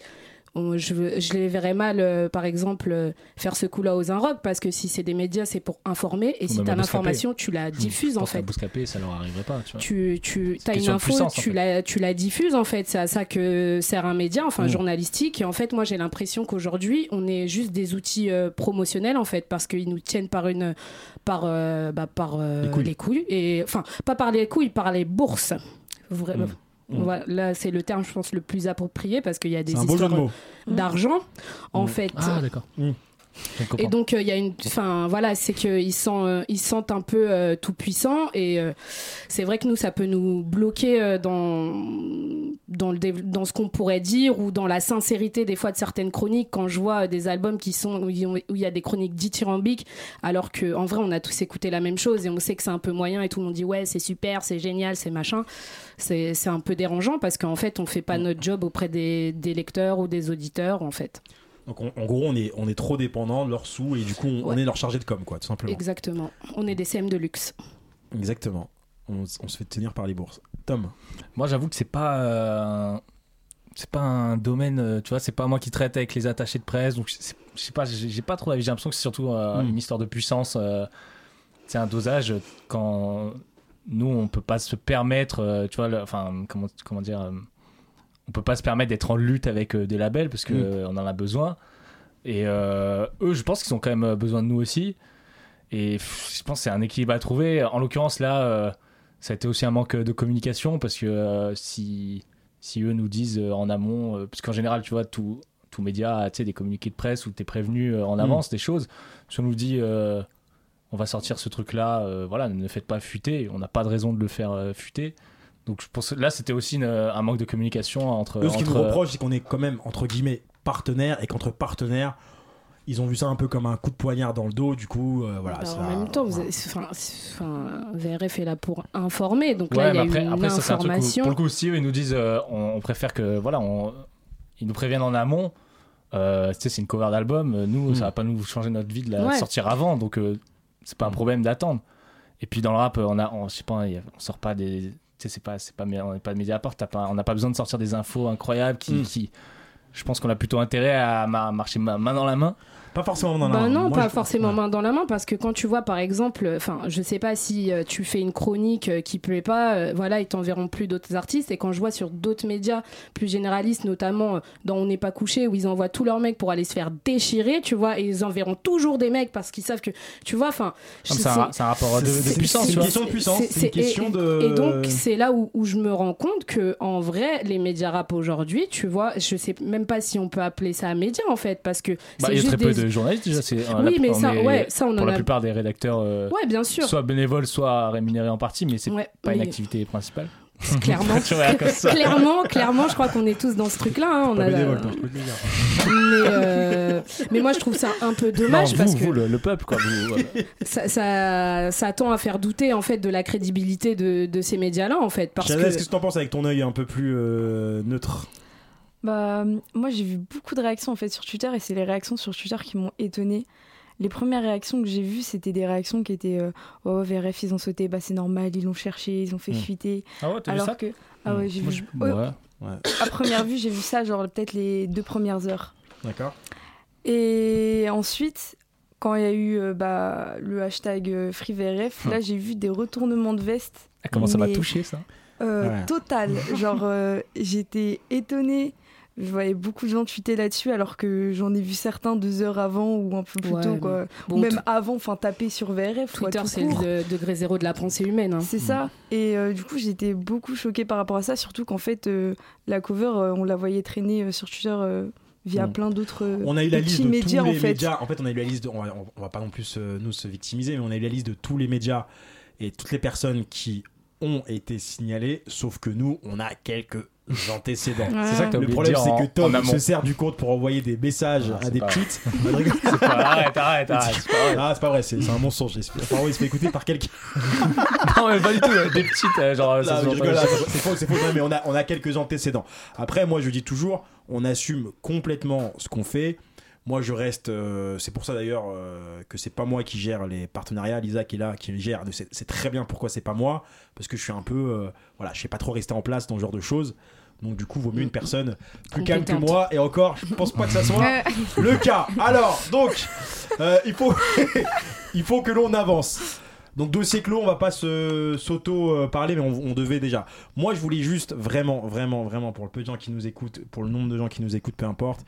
On- Je, les verrais mal, euh, par exemple, euh, faire ce coup-là aux Inrock parce que si c'est des médias, c'est pour informer et si à Bouscapé. l'information, tu la diffuses Je en fait. Bouscapé, ça leur arriverait pas. Tu vois. tu, tu as une info, puissance, en tu, fait. la, tu la diffuses en fait. C'est à ça que sert un média, enfin Mm. journalistique. Et en fait, moi j'ai l'impression qu'aujourd'hui, on est juste des outils euh, promotionnels en fait, parce qu'ils nous tiennent par une, par, bah, par Les couilles. les couilles. Et enfin, pas par les couilles, par les bourses. Vraiment. Mm. Voilà, là, c'est le terme, je pense, le plus approprié parce qu'il y a des histoires d'argent. En Mm. fait, Ah, d'accord. Mm. Et donc euh, il y a une, enfin voilà, c'est qu'ils sentent, euh, ils sentent un peu euh, tout puissant et c'est vrai que nous ça peut nous bloquer dans dans le dév- dans ce qu'on pourrait dire ou dans la sincérité des fois de certaines chroniques quand je vois des albums qui sont où il y a- des chroniques dithyrambiques alors que en vrai on a tous écouté la même chose et on sait que c'est un peu moyen et tout le monde dit ouais c'est super, c'est génial, c'est machin. C'est c'est un peu dérangeant parce qu'en fait on fait pas notre job auprès des, des lecteurs ou des auditeurs en fait. Donc, on- en gros, on est, on est trop dépendant de leurs sous et du coup, on, est leur chargé de com, quoi, tout simplement. Exactement. On est des CM de luxe. Exactement. On, on se fait tenir par les bourses. Tom. Moi, j'avoue que c'est pas. euh, C'est pas un domaine, euh, tu vois, c'est pas moi qui traite avec les attachés de presse, donc c'est- je sais pas, j'ai pas trop d'avis. J'ai l'impression que c'est surtout euh, Mm. une histoire de puissance. euh, c'est un dosage quand nous, on peut pas se permettre, euh, tu vois, le- enfin, comment, comment dire, euh, on peut pas se permettre d'être en lutte avec euh, des labels parce que Mm. euh, on en a besoin. Et euh, eux, je pense qu'ils ont quand même besoin de nous aussi. Et je pense que c'est un équilibre à trouver. En l'occurrence, là, euh, ça a été aussi un manque de communication parce que euh, si, si eux nous disent en amont, parce qu'en général, tu vois, tout, tout média a tu sais, des communiqués de presse où tu es prévenu en avance des choses. Si on nous dit on va sortir ce truc-là, voilà, ne faites pas fuiter, on n'a pas de raison de le faire fuiter. Donc je pense que là, c'était aussi une- un manque de communication entre. Eux, ce qu'ils nous reprochent, c'est qu'on est quand même, entre guillemets, partenaires et qu'entre partenaires, ils ont vu ça un peu comme un coup de poignard dans le dos. Du coup, euh, voilà. Bah, ça- en même temps, vous voilà. avez- enfin, c'est- enfin, VRF est là pour informer, donc Ouais, là il y a après, une après ça, c'est un truc où, information. pour le coup, si eux ils nous disent, euh, on, on préfère que, voilà, on, ils nous préviennent en amont. euh, tu sais, c'est une cover d'album. euh, Nous, Mm. ça va pas nous changer notre vie de la Ouais. sortir avant, donc euh, c'est pas un problème d'attendre. Et puis dans le rap, euh, on a, on, je sais pas, on sort pas des, c'est pas, c'est pas, on n'est pas de média t'as pas, on n'a pas besoin de sortir des infos incroyables qui, Mm. qui- je pense qu'on a plutôt intérêt à ma- marcher ma- main dans la main. Pas forcément dans la Bah non, moi, pas forcément main dans la main, parce que quand tu vois, par exemple, enfin, je sais pas si euh, tu fais une chronique euh, qui plaît pas, euh, voilà, ils t'enverront plus d'autres artistes. Et quand je vois sur d'autres médias plus généralistes, notamment dans On n'est pas couché, où ils envoient tous leurs mecs pour aller se faire déchirer, tu vois, et ils enverront toujours des mecs parce qu'ils savent que, tu vois, enfin, je- c'est un, rapport de, puissance, une question de puissance, c'est- une question et, de. et donc c'est là où, où je me rends compte que en vrai les médias rap aujourd'hui tu vois je sais même pas si on peut appeler ça un média en fait parce que Bah, c'est juste des... de journalistes déjà. c'est- oui la- mais ça est- ouais ça on pour en la a plupart des rédacteurs, euh, ouais bien sûr soit bénévoles, soit rémunérés en partie, mais c'est ouais, pas une activité principale. clairement clairement clairement je crois qu'on est tous dans ce truc là hein, on Pas a bénévole, toi, je peux te le dire. mais, euh, mais moi je trouve ça un peu dommage non, parce vous, que vous, le, le peuple, quoi. Vous, voilà. ça, ça, ça tend à faire douter en fait de la crédibilité de, de ces médias là en fait parce que Qu'est-ce que tu en penses avec ton œil un peu plus euh, neutre? Bah, moi, j'ai vu beaucoup de réactions en fait sur Twitter et c'est les réactions sur Twitter qui m'ont étonnée. Les premières réactions que j'ai vues, c'était des réactions qui étaient euh, Oh, VRF, ils ont sauté, bah c'est normal, ils l'ont cherché, ils ont fait Mm. fuiter. Ah ouais, t'as vu Alors ça que. Ah ouais, j'ai vu. je- Ouais, ouais. À première vue, j'ai vu ça, genre peut-être les deux premières heures. D'accord. Et ensuite, quand il y a eu euh, bah, le hashtag euh, FreeVRF, là j'ai vu des retournements de veste Comment ça m'a touché ça Euh, Ouais. Total. Genre, j'étais étonnée. Je voyais beaucoup de gens tweeter là-dessus, alors que j'en ai vu certains deux heures avant ou un peu plus Ouais, tôt, mais quoi. Bon, ou même avant, enfin taper sur VRF. Twitter, c'est le degré zéro de la pensée humaine. hein. C'est ça. Et euh, du coup, j'étais beaucoup choquée par rapport à ça, surtout qu'en fait, euh, la cover, euh, on la voyait traîner euh, sur Twitter euh, via Mm. plein d'autres On a eu la liste de médias, tous en les fait. médias. En fait, on a eu la liste de. On va, on va pas non plus euh, nous se victimiser, mais on a eu la liste de tous les médias et toutes les personnes qui ont été signalées, sauf que nous, on a quelques antécédents. Ouais. C'est ça que t'as Le problème, c'est que Tom se sert du compte pour envoyer des messages Ah, à des pas- arrête, arrête, arrête. c'est pas vrai. Ah, c'est pas vrai, c'est un mensonge. oui, il se fait écouter par quelqu'un. Non, mais pas du tout. Des petites, euh, genre. c'est faux, c'est faux. Non, mais on a, on a quelques antécédents. Après, moi, je dis toujours, on assume complètement ce qu'on fait. Moi, je reste. euh, c'est pour ça d'ailleurs euh, que c'est pas moi qui gère les partenariats. Lisa qui est là, qui les gère. C'est très bien pourquoi c'est pas moi. Parce que je suis un peu. euh, voilà, je sais pas trop rester en place dans ce genre de choses. Donc, du coup, vaut mieux une personne plus calme que moi. Et encore, je pense pas que ça soit le cas. Alors, donc, il, faut il faut que l'on avance. Donc, dossier clos, on va pas se- s'auto-parler, mais on, on devait déjà. Moi, je voulais juste vraiment, vraiment, vraiment, pour le peu de gens qui nous écoutent, pour le nombre de gens qui nous écoutent, peu importe,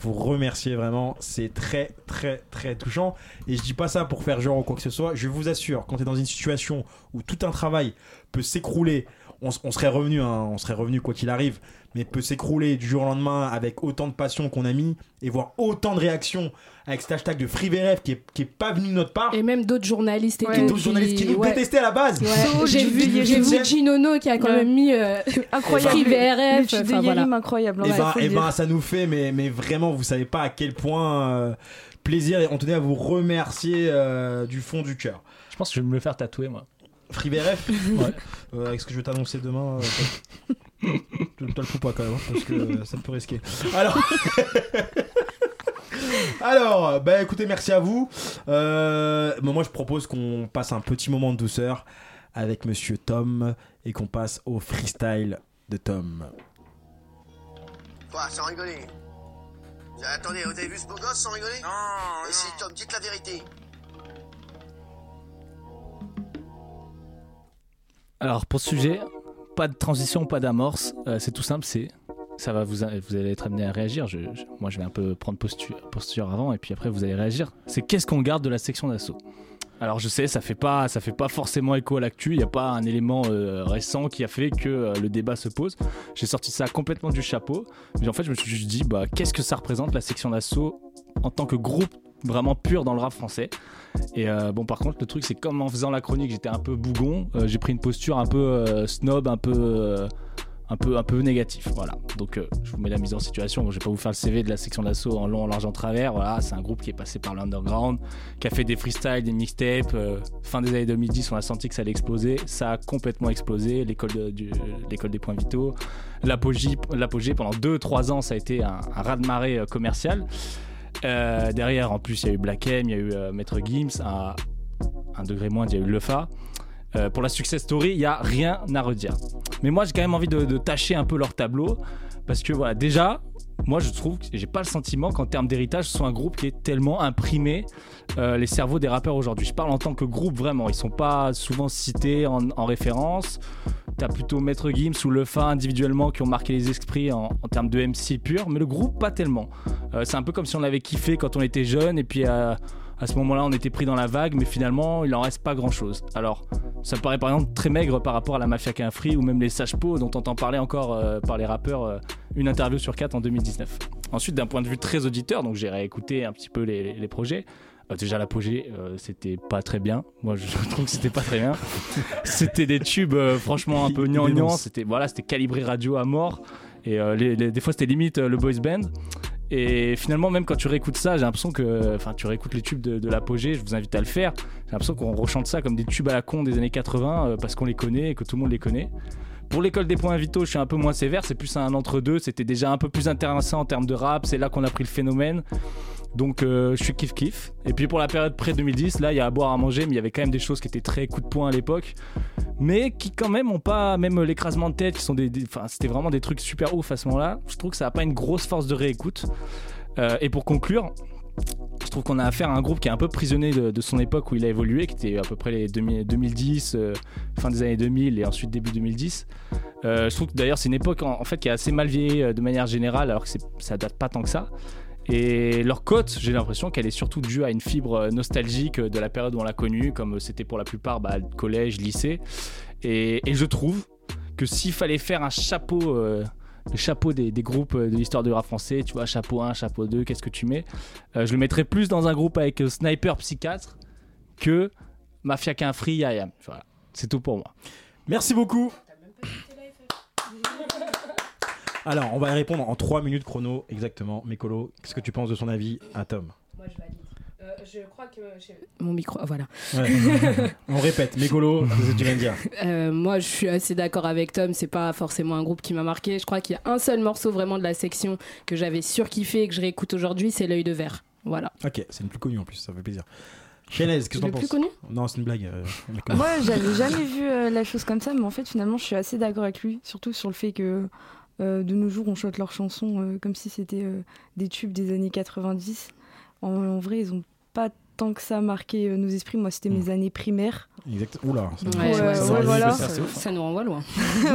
vous remercier vraiment. C'est très, très, très touchant. Et je dis pas ça pour faire genre ou quoi que ce soit. Je vous assure, quand tu es dans une situation où tout un travail peut s'écrouler, on, serait revenu, hein, on serait revenu quoi qu'il arrive, mais peut s'écrouler du jour au lendemain avec autant de passion qu'on a mis et voir autant de réactions avec cet hashtag de FreeVRF qui est, qui est pas venu de notre part. Et même d'autres journalistes et Ouais. D'autres journalistes qui nous ouais. détestaient à la base. Ouais. So, J'ai j'ai vu, vu j'ai vu Yérim. Ginono qui a quand Ouais. même mis euh, Incroyable. Free Le VRF. tweet de enfin, voilà. Incroyable. Et hein, ben, eh ben, ça nous fait, mais, mais vraiment, vous savez pas à quel point euh, plaisir et on tenait à vous remercier euh, du fond du cœur. Je pense que je vais me le faire tatouer, moi. FreeVRF, Ouais. euh, avec ce que je vais t'annoncer demain, euh, toi- tu ne le fous pas quand même, hein, parce que euh, ça peut risquer. Alors, alors bah écoutez, merci à vous. Euh, moi, je propose qu'on passe un petit moment de douceur avec Monsieur Tom et qu'on passe au freestyle de Tom. Quoi, sans rigoler? Attendez, vous avez vu ce beau gosse sans rigoler? Non, Et si, Tom, dites la vérité. Alors pour ce sujet, pas de transition, pas d'amorce. euh, c'est tout simple, c'est ça va vous vous allez être amené à réagir. Moi, je vais un peu prendre posture, posture avant et puis après vous allez réagir. C'est qu'est-ce qu'on garde de la section d'assaut? Alors je sais, ça fait pas, ça fait pas forcément écho à l'actu. Il n'y a pas un élément euh, récent qui a fait que euh, le débat se pose. J'ai sorti ça complètement du chapeau. Mais en fait, je me suis juste dit, bah, qu'est-ce que ça représente la section d'assaut en tant que groupe vraiment pur dans le rap français? Et euh, bon, par contre, le truc, c'est comme en faisant la chronique, j'étais un peu bougon. euh, j'ai pris une posture un peu euh, snob, un peu, un peu, un peu négatif. Voilà. Donc, je vous mets la mise en situation. Bon, je vais pas vous faire le CV de la section d'assaut en long, en large, en travers. Voilà, c'est un groupe qui est passé par l'underground, qui a fait des freestyles, des mixtapes. fin des années 2010, on a senti que ça allait exploser. Ça a complètement explosé. L'école de- l'école des points vitaux, l'apogée, pendant 2-3 ans, ça a été un, un raz-de-marée euh, commercial. Euh, derrière, en plus, il y a eu Black M, il y a eu euh, Maître Gims, à un degré moins, il y a eu Lefa. Euh, pour la success story, il n'y a rien à redire. Mais moi, j'ai quand même envie de, de tâcher un peu leur tableau. Parce que voilà, déjà, moi, je trouve que j'ai pas le sentiment qu'en termes d'héritage, ce soit un groupe qui est tellement imprimé euh, les cerveaux des rappeurs aujourd'hui. Je parle en tant que groupe vraiment. Ils sont pas souvent cités en, en référence. T'as plutôt Maître Gims ou Lefa individuellement qui ont marqué les esprits en, termes de MC pur, mais le groupe pas tellement. Euh, c'est un peu comme si on avait kiffé quand on était jeune et puis à ce moment-là on était pris dans la vague, mais finalement il en reste pas grand-chose. Alors ça me paraît par exemple très maigre par rapport à la Mafia Free ou même les Sage Po dont on entend parler encore euh, par les rappeurs une interview sur quatre en 2019. Ensuite d'un point de vue très auditeur, donc j'ai réécouté un petit peu les, les projets. Euh, déjà l'apogée, euh, c'était pas très bien. Moi, je trouve que c'était pas très bien. c'était des tubes, euh, franchement, un peu Il gnangnan. dénonce. C'était voilà, c'était calibré radio à mort. Et les- des fois, c'était limite le boys band. Et finalement, même quand tu réécoutes ça, j'ai l'impression que, enfin, tu réécoutes les tubes de, de l'apogée. Je vous invite à le faire. J'ai l'impression qu'on rechante ça comme des tubes à la con des années 80 euh, parce qu'on les connaît et que tout le monde les connaît. Pour l'école des points vitaux, je suis un peu moins sévère. C'est plus un entre-deux. C'était déjà un peu plus intéressant en termes de rap. C'est là qu'on a pris le phénomène. Donc euh, je suis kiff kiff. Et puis pour la période pré 2010, là il y a à boire à manger, mais il y avait quand même des choses qui étaient très coup de poing à l'époque, mais qui quand même ont pas, même l'écrasement de tête, qui sont des- enfin c'était vraiment des trucs super ouf à ce moment-là. Je trouve que ça a pas une grosse force de réécoute. Euh, et pour conclure, je trouve qu'on a affaire à un groupe qui est un peu prisonnier de, son époque où il a évolué, qui était à peu près les 2000 2010, euh, fin des années 2000 et ensuite début 2010. Euh, je trouve que d'ailleurs c'est une époque en, fait qui est assez mal vieillie euh, de manière générale, alors que ça date pas tant que ça. Et leur cote, j'ai l'impression qu'elle est surtout due à une fibre nostalgique de la période où on l'a connue, comme c'était pour la plupart bah, collège, lycée. Et, je trouve que s'il fallait faire un chapeau, le chapeau des, des groupes euh, de l'histoire du rap français, tu vois, chapeau 1, chapeau 2, qu'est-ce que tu mets? Euh, Je le mettrais plus dans un groupe avec euh, Sniper Psychiatre que Mafia qu'un Free Yayam. Voilà, c'est tout pour moi. Merci beaucoup. Alors, on va y répondre en 3 minutes chrono, exactement. Mécolo, qu'est-ce que tu penses de son avis à Tom? Moi, je valide. Euh, je crois que mon micro, ah, voilà. Ouais. On répète, Mécolo, qu'est-ce que tu viens de dire Euh, moi, je suis assez d'accord avec Tom. C'est pas forcément un groupe qui m'a marqué. Je crois qu'il y a un seul morceau vraiment de la section que j'avais surkiffé et que je réécoute aujourd'hui, c'est l'œil de verre. Voilà. Ok, c'est une plus connue en plus, ça fait plaisir. Chaise, qu'est-ce que Le t'en plus penses connu Non, c'est une blague. euh. Moi, j'avais jamais vu euh, la chose comme ça, mais en fait, finalement, je suis assez d'accord avec lui, surtout sur le fait que euh, de nos jours, on chante leurs chansons euh, comme si c'était euh, des tubes des années 90. En, en vrai, ils ont pas tant que ça marqué euh, nos esprits. Moi, c'était mes années primaires. Exact. Oula, ça, Ouais, ça- ouais, ça- ouais, voilà. ça- nous renvoie loin.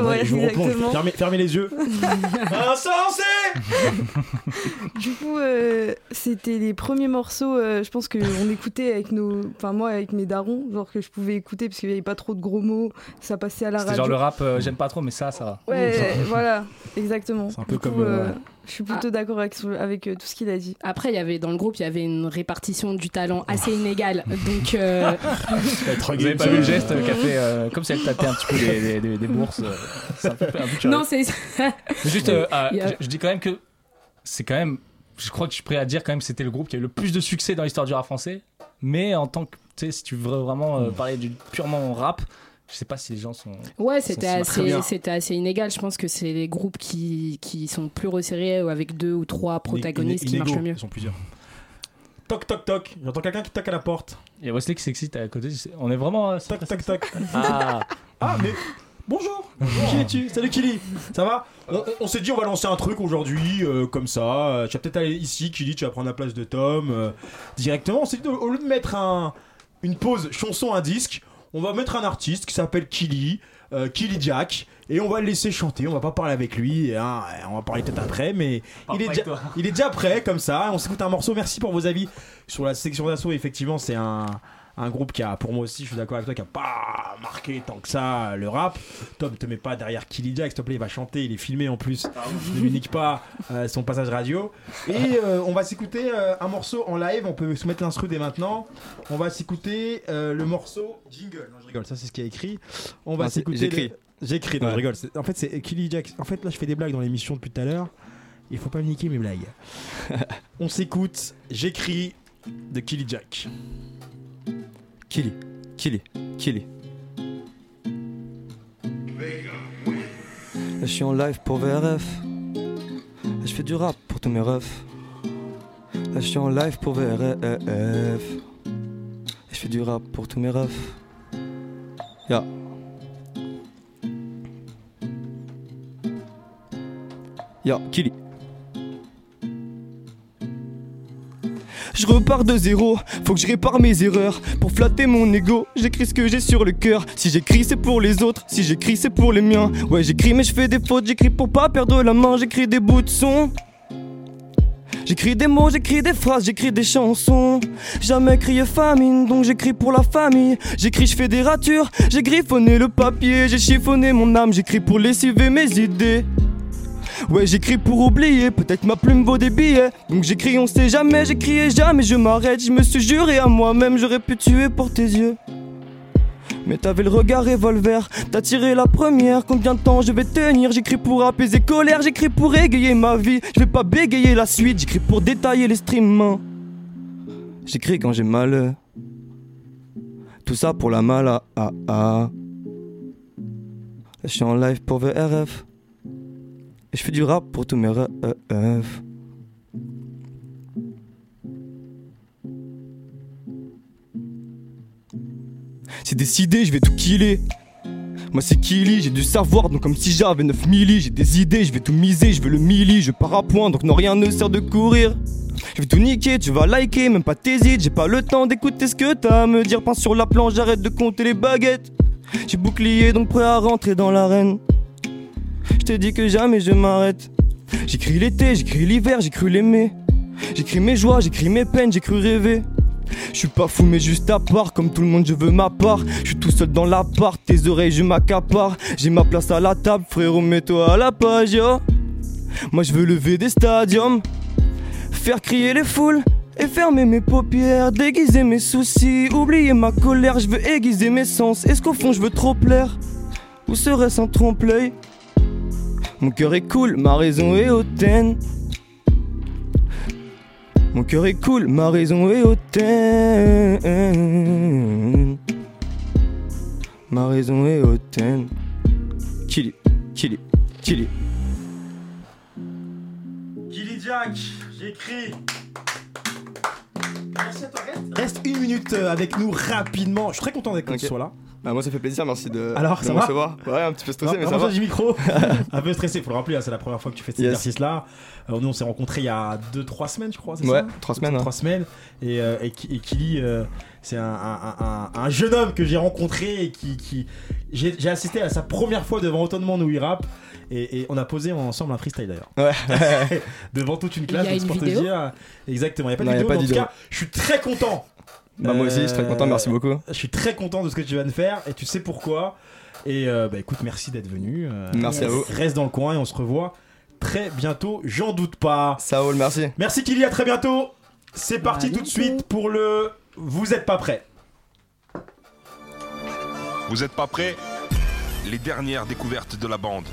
Ouais, je vous replonge. exactement. Fermez, fermez les yeux. Insensé Du coup, euh, c'était les premiers morceaux, euh, je pense qu'on écoutait avec nos. Enfin, moi, avec mes darons, genre que je pouvais écouter parce qu'il n'y avait pas trop de gros mots, ça passait à la radio. genre le rap, euh, j'aime pas trop, mais ça, ça va. Ouais, voilà, exactement. C'est un peu Du coup, comme, euh, euh, Je suis plutôt d'accord avec, avec euh, tout ce qu'il a dit. Après, il y avait dans le groupe, il y avait une répartition du talent assez inégale. Donc, euh, Vous avez pas vu le geste qu'a fait euh, comme si elle tâtait un petit peu des, des- des- bourses. euh, c'est un peu, un peu non, c'est. Juste, euh, euh, je, je dis quand même que c'est quand même. Je crois que je suis prêt à dire quand même que c'était le groupe qui a eu le plus de succès dans l'histoire du rap français. Mais en tant que. Tu sais, si tu veux vraiment euh, parler du purement rap, je sais pas si les gens sont. Ouais, c'était assez, c'était assez inégal. Je pense que c'est les groupes qui, qui sont plus resserrés ou avec deux ou trois protagonistes qui marchent le mieux. Ils sont plusieurs. Toc toc toc, j'entends quelqu'un qui toque à la porte. Il y a Wesley qui s'excite à côté. On est vraiment. euh, Toc toc toc. Ah, Ah mais bonjour. Qui es-tu? Salut Kili. Ça va? On, s'est dit on va lancer un truc aujourd'hui euh, comme ça. Tu vas peut-être aller ici Kili, tu vas prendre la place de Tom euh, directement. On s'est dit au lieu de mettre un une pause chanson un disque, on va mettre un artiste qui s'appelle Kili, euh, Kili Jack. Et on va le laisser chanter, on va pas parler avec lui, hein, on va parler peut-être après, mais il est, déjà, il est déjà prêt comme ça. On s'écoute un morceau, merci pour vos avis sur la section d'assaut. Effectivement, c'est un, un groupe qui a, pour moi aussi, je suis d'accord avec toi, qui a pas marqué tant que ça le rap. Tom, te mets pas derrière Killy Jack, s'il te plaît, il va chanter, il est filmé en plus. Ne lui nique pas euh, son passage radio. Et euh, on va s'écouter euh, un morceau en live, on peut se mettre l'instru dès maintenant. On va s'écouter le morceau Jingle. Non, je rigole, ça c'est ce qui est écrit. On va s'écouter. j'écris. le- J'écris, non, Ouais. je rigole. C'est- En fait, c'est Killy Jack. En fait, là, je fais des blagues dans l'émission depuis tout à l'heure. Il faut pas me niquer mes blagues. on s'écoute J'écris de Killy Jack. Killy, Killy, Killy. Je suis en live pour VRF. Je fais du rap pour tous mes refs. Je suis en live pour VRF. Je fais du rap pour tous mes refs. Ya. Ya, Killy. Je repars de zéro, faut que je répare mes erreurs. Pour flatter mon ego, j'écris ce que j'ai sur le cœur. Si j'écris, c'est pour les autres, si j'écris, c'est pour les miens. Ouais, j'écris, mais je fais des fautes, j'écris pour pas perdre la main, j'écris des bouts de son. J'écris des mots, j'écris des phrases, j'écris des chansons. Jamais crié famine, donc j'écris pour la famille. J'écris, je fais des ratures, j'ai griffonné le papier, j'ai chiffonné mon âme, j'écris pour lessiver mes idées. Ouais, j'écris pour oublier, peut-être ma plume vaut des billets. Donc j'écris, on sait jamais, j'écris jamais je m'arrête. Je me suis juré à moi-même, j'aurais pu tuer pour tes yeux. Mais t'avais le regard revolver, t'as tiré la première. Combien de temps je vais tenir? J'écris pour apaiser colère, j'écris pour égayer ma vie. Je vais pas bégayer la suite, j'écris pour détailler les streams. J'écris quand j'ai mal. Tout ça pour la mal ah, ah, ah. Je suis en live pour VRF. Je fais du rap pour tous mes rêves. C'est décidé, je vais tout killer. Moi c'est Killy, j'ai du savoir, donc comme si j'avais 9 milli J'ai des idées, je vais tout miser, je veux le milli Je pars à point, donc non rien ne sert de courir Je vais tout niquer, tu vas liker, même pas t'hésites. J'ai pas le temps d'écouter ce que t'as à me dire. Pense sur la planche, j'arrête de compter les baguettes. J'ai bouclier donc prêt à rentrer dans l'arène. Je te dis que jamais je m'arrête. J'écris l'été, j'écris l'hiver, j'ai cru l'aimer. J'écris mes joies, j'écris mes peines, j'ai cru rêver. Je suis pas fou mais juste à part, comme tout le monde je veux ma part. Je suis tout seul dans l'appart, tes oreilles je m'accapare. J'ai ma place à la table, frérot mets-toi à la page, yo. Moi je veux lever des stadiums, faire crier les foules. Et fermer mes paupières, déguiser mes soucis, oublier ma colère, je veux aiguiser mes sens. Est-ce qu'au fond je veux trop plaire? Ou serait-ce un trompe-l'œil? Mon cœur est cool, ma raison est hautaine. Mon cœur est cool, ma raison est hautaine. Ma raison est hautaine. Kili, Kili, Kili. Gilly Jack, j'écris. Merci à toi, reste, reste une minute euh, avec nous rapidement. Je suis très content d'être que tu sois là. Bah moi ça fait plaisir, merci de, Alors, de ça me va recevoir. Ouais, un petit peu stressé, Non, mais ça va. le micro Un peu stressé, faut le rappeler, hein, c'est la première fois que tu fais cet Yes. exercice-là. Euh, nous, on s'est rencontrés il y a 2-3 semaines, je crois, c'est Ouais, ça trois semaines, hein. Trois semaines. Et, euh, et, et Kili, euh, c'est un, un- un- un- un jeune homme que j'ai rencontré et qui. qui j'ai j'ai assisté à sa première fois devant autant de monde où il rappe. Et, et on a posé ensemble un freestyle d'ailleurs. Ouais. devant toute une classe. Il y a une vidéo dire. Exactement, il n'y a pas de Non, il y a vidéo, pas mais en tout vidéo. cas, je suis très content. Bah moi aussi, je suis très content, merci beaucoup. Je suis très content de ce que tu viens de faire et tu sais pourquoi. Et euh, bah écoute, merci d'être venu. Euh, Merci à vous. Reste dans le coin et on se revoit très bientôt, j'en doute pas. Ça roule, merci. Merci Kili, à très bientôt. C'est parti tout de suite pour le Vous êtes pas prêts. Vous êtes pas prêts? Les dernières découvertes de la bande.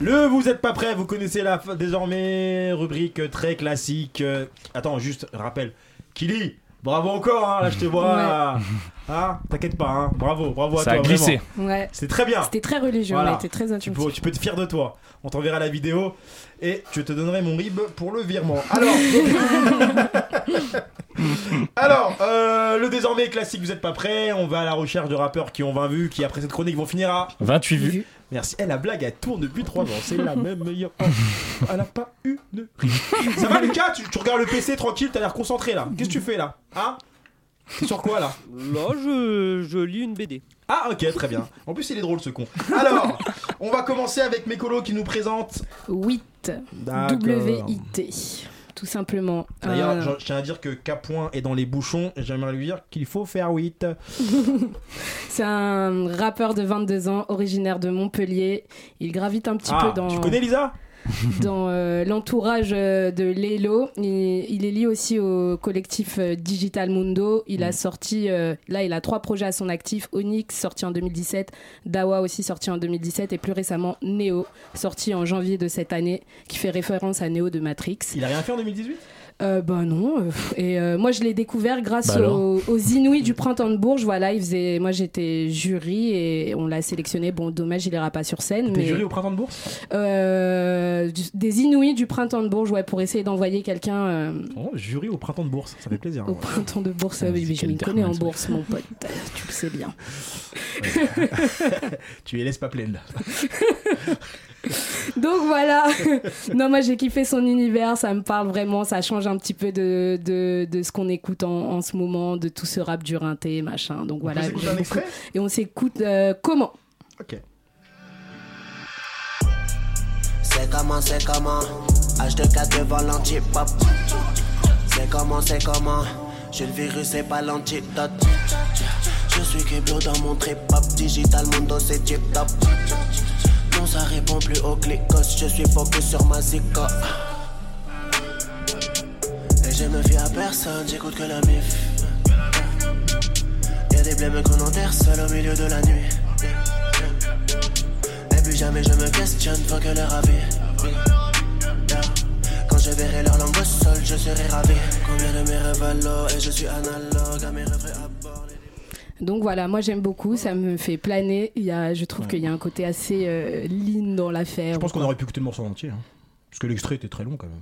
Le Vous êtes pas prêts, vous connaissez la désormais rubrique très classique. Euh, Attends, juste rappel. Kili, bravo encore, hein, là je te vois. Hein, T'inquiète pas, hein. bravo, bravo à Ça toi. a glissé. Ouais. C'était très bien. C'était très religieux, Voilà. on a été très Tu attentifs. peux, tu peux être fier de toi. On t'enverra la vidéo et je te donnerai mon rib pour le virement. Alors, Alors euh, le désormais classique, vous êtes pas prêts On va à la recherche de rappeurs qui ont 20 vues, qui après cette chronique vont finir à. 28 vues. Merci. Eh, la blague, elle tourne depuis 3 ans. C'est la même meilleure. Oh, elle a pas une. Ça va, Lucas? Tu, tu regardes le PC tranquille, t'as l'air concentré là. Qu'est-ce que tu fais là? Hein? T'es sur quoi là? Là, je, je lis une BD. Ah, ok, très bien. En plus, il est drôle ce con. Alors, on va commencer avec mes colos qui nous présentent. WIT. W-I-T. Tout simplement. D'ailleurs, Euh, je, tiens à dire que K. est dans les bouchons et j'aimerais lui dire qu'il faut faire 8. C'est un rappeur de 22 ans, originaire de Montpellier. Il gravite un petit Ah, peu dans, tu connais Lisa? dans euh, l'entourage euh, de Lelo. Il, il est lié aussi au collectif euh, Digital Mundo. Il Mm. a sorti, euh, là, il a trois projets à son actif. Onyx, sorti en 2017. Dawa aussi, sorti en 2017. Et plus récemment, Neo, sorti en janvier de cette année, qui fait référence à Neo de Matrix. Il a rien fait en 2018 Euh, bah non. euh, et euh, moi, je l'ai découvert grâce Bah aux, aux Inouïs du printemps de Bourges. Voilà. Moi, j'étais jury et on l'a sélectionné. Bon, dommage, il ira pas sur scène. T'es mais jury au printemps de bourse euh, des Inouïs du printemps de Bourges, ouais, pour essayer d'envoyer quelqu'un oh, Jury au printemps de bourse, ça fait plaisir. au ouais. printemps de Bourse. Ah, Oui, mais je m'y connais en terme, ça. bourse, mon pote. Tu le sais bien. Tu les laisses pas pleines là. Donc voilà. non, moi j'ai kiffé son univers, ça me parle vraiment, ça change un petit peu de, de, de ce qu'on écoute en, en ce moment, de tout ce rap du rinté, machin. Donc On voilà. j'aime un extrait? Et on s'écoute euh, comment? Ok. C'est comment, c'est comment? H24 devant l'anti-pop C'est comment, c'est comment? J'ai le virus et pas l'antidote. Je suis Keblo dans mon trip-hop. Digital Mundo c'est tip-top ça répond plus au clicos Je suis focus sur ma zico Et je me fie à personne J'écoute que la mif Y'a des blêmes commentaires seul au milieu de la nuit et plus jamais je me questionne, faut que leur avis. Quand je verrai leur langue au sol, je serai ravi. Combien de mes rêves à et je suis analogue à mes rêves à bord. Donc voilà, moi j'aime beaucoup, ça me fait planer. Il y a, je trouve qu'il y a un côté assez euh, lean dans l'affaire. Je pense qu'on aurait pu écouter le morceau entier. hein. Parce que l'extrait était très long quand même.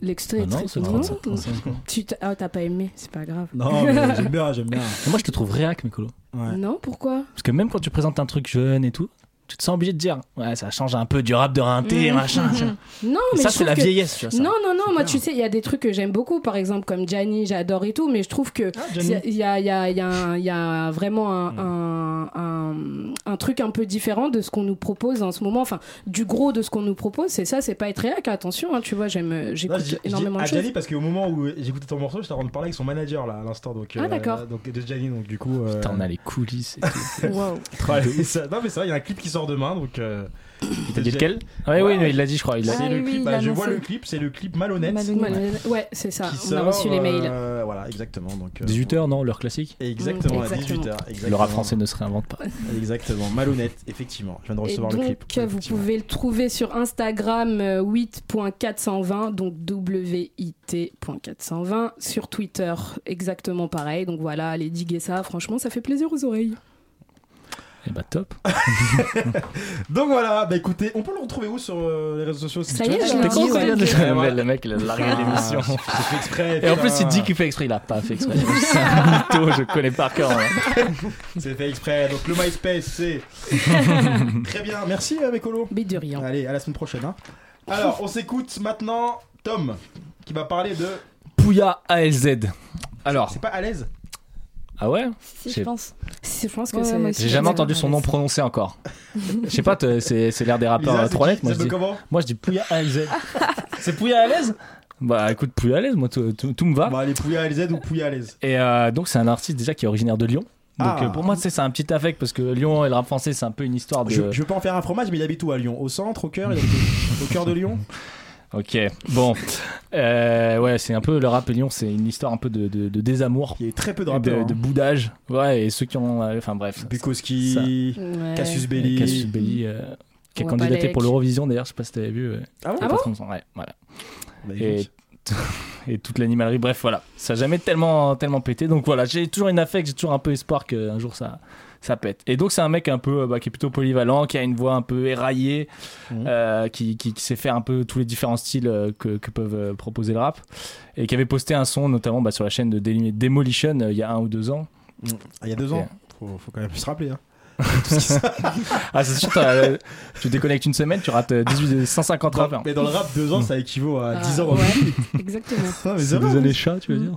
L'extrait Ah est non, très c'est non, 37, 35 secondes. Tu t'as- ah, t'as pas aimé, c'est pas grave. Non, mais j'aime bien, j'aime bien. Moi, je te trouve réac, Mikolo. Ouais. Non, pourquoi? Parce que même quand tu présentes un truc jeune et tout, tu te sens obligé de dire ouais ça change un peu du rap de rinté Mhm. machin tu vois. Non, Et mais ça c'est la que- vieillesse tu vois ça. Non, non, non, moi tu sais, il y a des trucs que j'aime beaucoup, par exemple comme Gianni, j'adore et tout, mais je trouve que Gianni. il y a, il y, a, il y, a il y a vraiment un, un, un, un truc un peu différent de ce qu'on nous propose en ce moment, enfin du gros de ce qu'on nous propose, c'est ça, c'est pas être réac, attention, hein, tu vois, j'aime, Là, j'écoute énormément de à choses. Parce qu'au moment où j'écoutais ton morceau, j'étais en train de parler avec son manager là à l'instant donc Ah, d'accord. donc de Gianni donc du coup euh, Putain, on a les coulisses et tout. Wow. ouais, ça- non mais c'est vrai il y a un clip qui sort demain donc euh, il t'a dit lequel ah, oui Ouais, oui mais il l'a dit je crois il l'a c'est Ah le oui, clip il bah, l'a je vois le clip c'est le clip malhonnête, Malhonnête. Ouais, c'est ça, qui on sort a reçu les mails. euh, voilà exactement donc euh, 18h non l'heure classique exactement Mm, à exactement. 18h le rap français ne se réinvente pas exactement malhonnête effectivement je viens de Et recevoir donc, le clip vous pouvez le trouver sur Instagram euh, 8.420, donc WIT.420. Sur Twitter, exactement pareil. Donc voilà, allez diguer ça. Franchement, ça fait plaisir aux oreilles. Et bah top. Donc voilà bah écoutez on peut le retrouver où sur euh, les réseaux sociaux Ça y est, je con Ouais, ouais. le mec il a largué Ah, l'émission j'ai fait exprès et en plus il dit qu'il fait exprès il a pas fait exprès. C'est un mytho je connais par cœur hein. c'est fait exprès. Donc le MySpace c'est très bien. Merci euh, Mécolo Mais de rien. allez à la semaine prochaine hein. alors on s'écoute maintenant Tom qui va parler de Pouya ALZ alors. C'est pas à l'aise ah ouais Si, je pense. Si, Je pense que Ouais, c'est. moi aussi. J'ai jamais entendu son nom prononcé encore. Je sais pas, c'est l'air des rappeurs trois lettres. Moi je, dis, moi je dis Pouya ALZ. c'est Pouya à l'aise Bah écoute, Pouya à l'aise, moi tout, tout- tout me va. Bon, allez, Pouya à LZ ou Pouya à l'aise Et euh, donc c'est un artiste déjà qui est originaire de Lyon. Donc Ah. euh, pour moi, tu sais, c'est un petit affect parce que Lyon et le rap français, c'est un peu une histoire de. je, je veux pas en faire un fromage, mais il habite où à Lyon? Au centre, au cœur il habite Au cœur de Lyon? Ok, bon. Euh, ouais, c'est un peu le rap Lyon, c'est une histoire un peu de, de, de désamour. Il y a très peu de de, rappeurs. de hein. boudage. Ouais, et ceux qui ont. euh, Enfin bref. Bukowski, Ouais. Cassius Belli. Cassius Belli, euh, qui a Ouais, candidaté Balek. pour l'Eurovision d'ailleurs, je sais pas si t'avais vu. euh, Ah bon il y a Ah pas bon très longtemps, ouais, voilà. Et toute l'animalerie. Bref, voilà. Ça n'a jamais tellement, tellement pété. Donc voilà, j'ai toujours une affect, j'ai toujours un peu espoir qu'un jour ça, ça pète. Et donc c'est un mec un peu, euh, bah, qui est plutôt polyvalent, qui a une voix un peu éraillée, Mhm. euh, qui, qui, qui sait faire un peu tous les différents styles euh, que, que peuvent proposer le rap. Et qui avait posté un son notamment bah, sur la chaîne de Demolition euh, il y a un ou deux ans. Ah, il y a deux ans. Faut, faut quand même se rappeler. Hein. Ah, c'est sûr, euh, tu déconnectes une semaine, tu rates euh, 18, 150 Dans- rappeurs. mais dans le rap, deux ans, ça équivaut à Ah, 10 ans. ouais, exactement. Ah, mais C'est chats, tu veux Mm. dire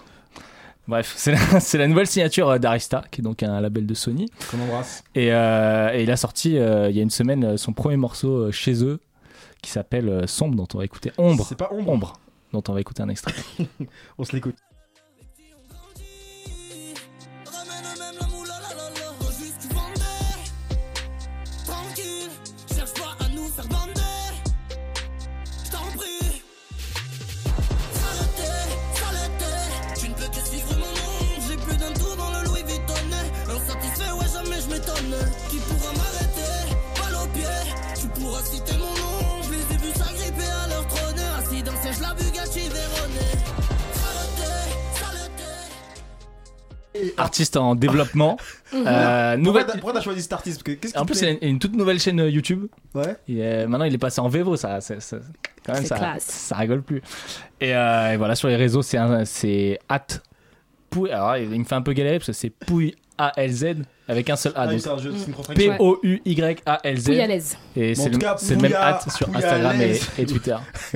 Bref, c'est la, nouvelle signature euh, d'Arista, qui est donc un label de Sony. Qu'on embrasse. Et, euh, et il a sorti euh, il y a une semaine son premier morceau chez eux, qui s'appelle Sombre, dont on va écouter Ombre. C'est pas ombre. Ombre, dont on va écouter un extrait. On se l'écoute. Artiste en développement. Euh, Pourquoi nouvelle... t'as- pourquoi t'as choisi cet artiste Parce que qu'est-ce qui En plus, il a une toute nouvelle chaîne euh, YouTube. Ouais. Et, euh, maintenant, il est passé en Vevo, ça, ça, ça- quand même, C'est ça, classe. ça rigole plus. Et, euh, et voilà, sur les réseaux, c'est c'est at Pouille. Alors, il me fait un peu galérer parce que c'est Pouille A-L-Z avec un seul A. Ah, donc. P-O-U-Y-A-L-Z. Pouille à l'aise. Et c'est le, cas, c'est le même at sur Instagram et, Twitter.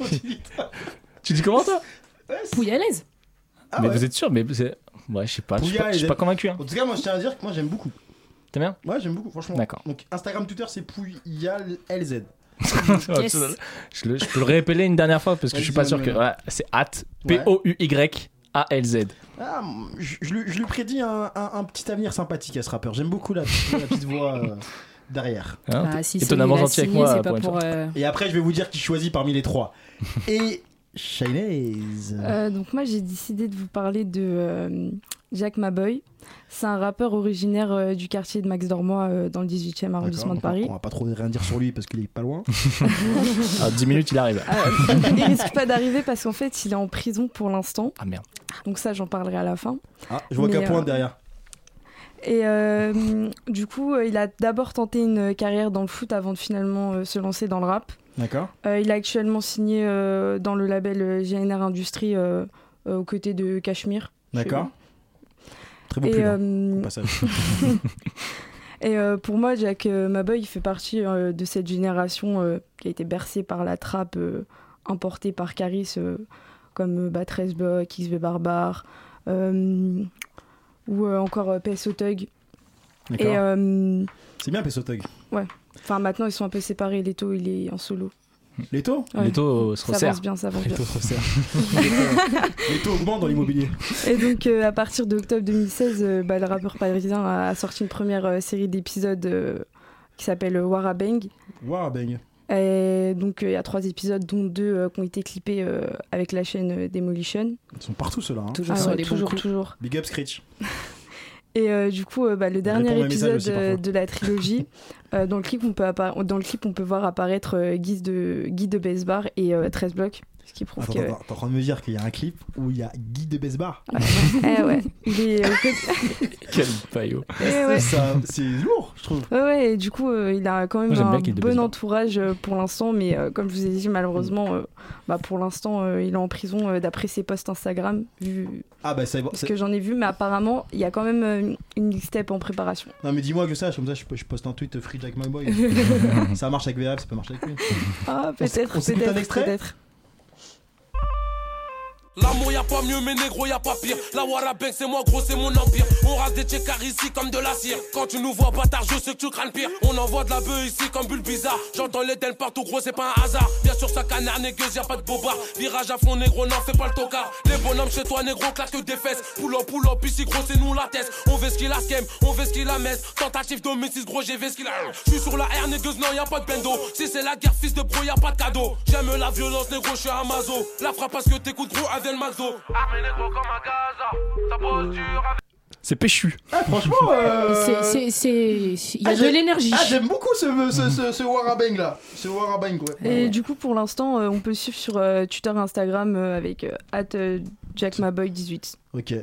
tu dis comment toi? Pouille à l'aise. Ah Mais ouais. vous êtes sûr Mais c'est- ouais, je sais pas. Je suis pas, je suis l'aise. pas convaincu. Hein. En tout cas, moi je tiens à dire que moi j'aime beaucoup. T'aimes bien? Ouais, j'aime beaucoup, franchement. D'accord. Donc Instagram, Twitter, c'est Pouya LZ. Yes. je, le- je peux le réépeler une dernière fois parce que je suis pas sûr que. Ouais, c'est at Ouais. P-O-U-Y-A-L-Z. Ah, je, je lui- je lui prédis un, un- un petit avenir sympathique à ce rappeur. J'aime beaucoup la, la petite voix euh, derrière. Hein, Ah, si étonnamment gentil avec moi, pour euh, Et après, je vais vous dire qui choisit parmi les trois. Et Shinaze. Euh, donc moi j'ai décidé de vous parler de euh, Jack Maboy. C'est un rappeur originaire euh, du quartier de Max Dormois euh, dans le 18e arrondissement de Paris. On va pas trop rien dire sur lui parce qu'il est pas loin. Ah, 10 minutes, il arrive. Euh, il risque pas d'arriver parce qu'en fait il est en prison pour l'instant. Ah merde. Donc ça j'en parlerai à la fin. Ah, je vois qu'un point euh, derrière. Et euh, du coup euh, il a d'abord tenté une carrière dans le foot avant de finalement euh, se lancer dans le rap. D'accord. Euh, il a actuellement signé euh, dans le label GNR Industrie euh, euh, aux côtés de Cachemire. D'accord. Très beau hein, euh, passage. Et euh, pour moi, Jack euh, Maboy il fait partie euh, de cette génération euh, qui a été bercée par la trappe euh, importée par Caris, euh, comme 13 Block, XV Barbare, euh, ou euh, encore euh, PSO Tug. Euh, C'est bien Peso Tug. ouais. Enfin, maintenant, ils sont un peu séparés. Leto, il est en solo. Leto Ouais. Leto, euh, se Ça resserre. avance bien, ça avance bien. Leto se resserre. Les taux augmentent dans l'immobilier. Et donc, euh, à partir d'octobre 2016, euh, bah, le rappeur parisien a sorti une première euh, série d'épisodes euh, qui s'appelle Warabang. Waouh, bang. Et donc, euh, il y a trois épisodes, dont deux euh, qui ont été clippés euh, avec la chaîne Demolition. Ils sont partout ceux-là. hein. Toujours Ah ouais, toujours, toujours. Big up Screech. Et euh, du coup, euh, bah, le dernier épisode aussi, euh, de la trilogie, euh, dans, le clip, on peut dans le clip, on peut voir apparaître euh, Guy de, Guy de Besbar et euh, 13 blocs. Ce qui prouve Attends, que. attends, t'es en train de me dire qu'il y a un clip où il y a Guy de Besbar. Eh ouais, il est. euh, que- Quel paillot. Eh ouais. C'est lourd, je trouve. Ouais, ouais, et du coup, euh, il a quand même Moi, un bon entourage pour l'instant, mais euh, comme je vous ai dit, malheureusement, euh, bah, pour l'instant, euh, il est en prison euh, d'après ses posts Instagram, vu Ah bah ça ce que j'en ai vu, mais apparemment, il y a quand même euh, une mixtape en préparation. Non mais dis-moi que sache, comme ça je, je poste un tweet Free Jack My Boy. ça marche avec VRF, ça peut marcher avec lui. Ah, On peut-être, on s'écoute un peut-être, extrait peut-être. L'amour y a pas mieux mais négro y a pas pire. La Warabeng c'est moi gros c'est mon empire. On rase des tchécars ici comme de la cire Quand tu nous vois bâtard je sais que tu le pire. On envoie de la bœuf ici comme bulle bizarre. J'entends les dents partout gros c'est pas un hasard. Bien sûr ça canard négueuse y a pas de bobard. Virage à fond négro non fais pas le tocard. Les bonhommes chez toi négro claque des fesses. Pull up pull up ici gros c'est nous la tête. On veut ce qu'il a scam on veut ce qu'il a messe Tentative d'homicide gros j'ai vu ce qu'il a. Je suis sur la R négueuse non y a pas de bendo. Si c'est la guerre fils de bro y a pas de cadeau. J'aime la violence négro je suis un mazo. La frappe parce que t'écoutes gros avec C'est péchu. Ah, franchement, euh, C'est- Il y a Ah, de l'énergie. Ah, j'aime beaucoup ce, ce, ce, ce Warabang là. Ce Warabang, ouais. Et du coup, pour l'instant, euh, on peut suivre sur euh, Twitter et Instagram euh, avec euh, at, euh, JackMaboy18. Ok.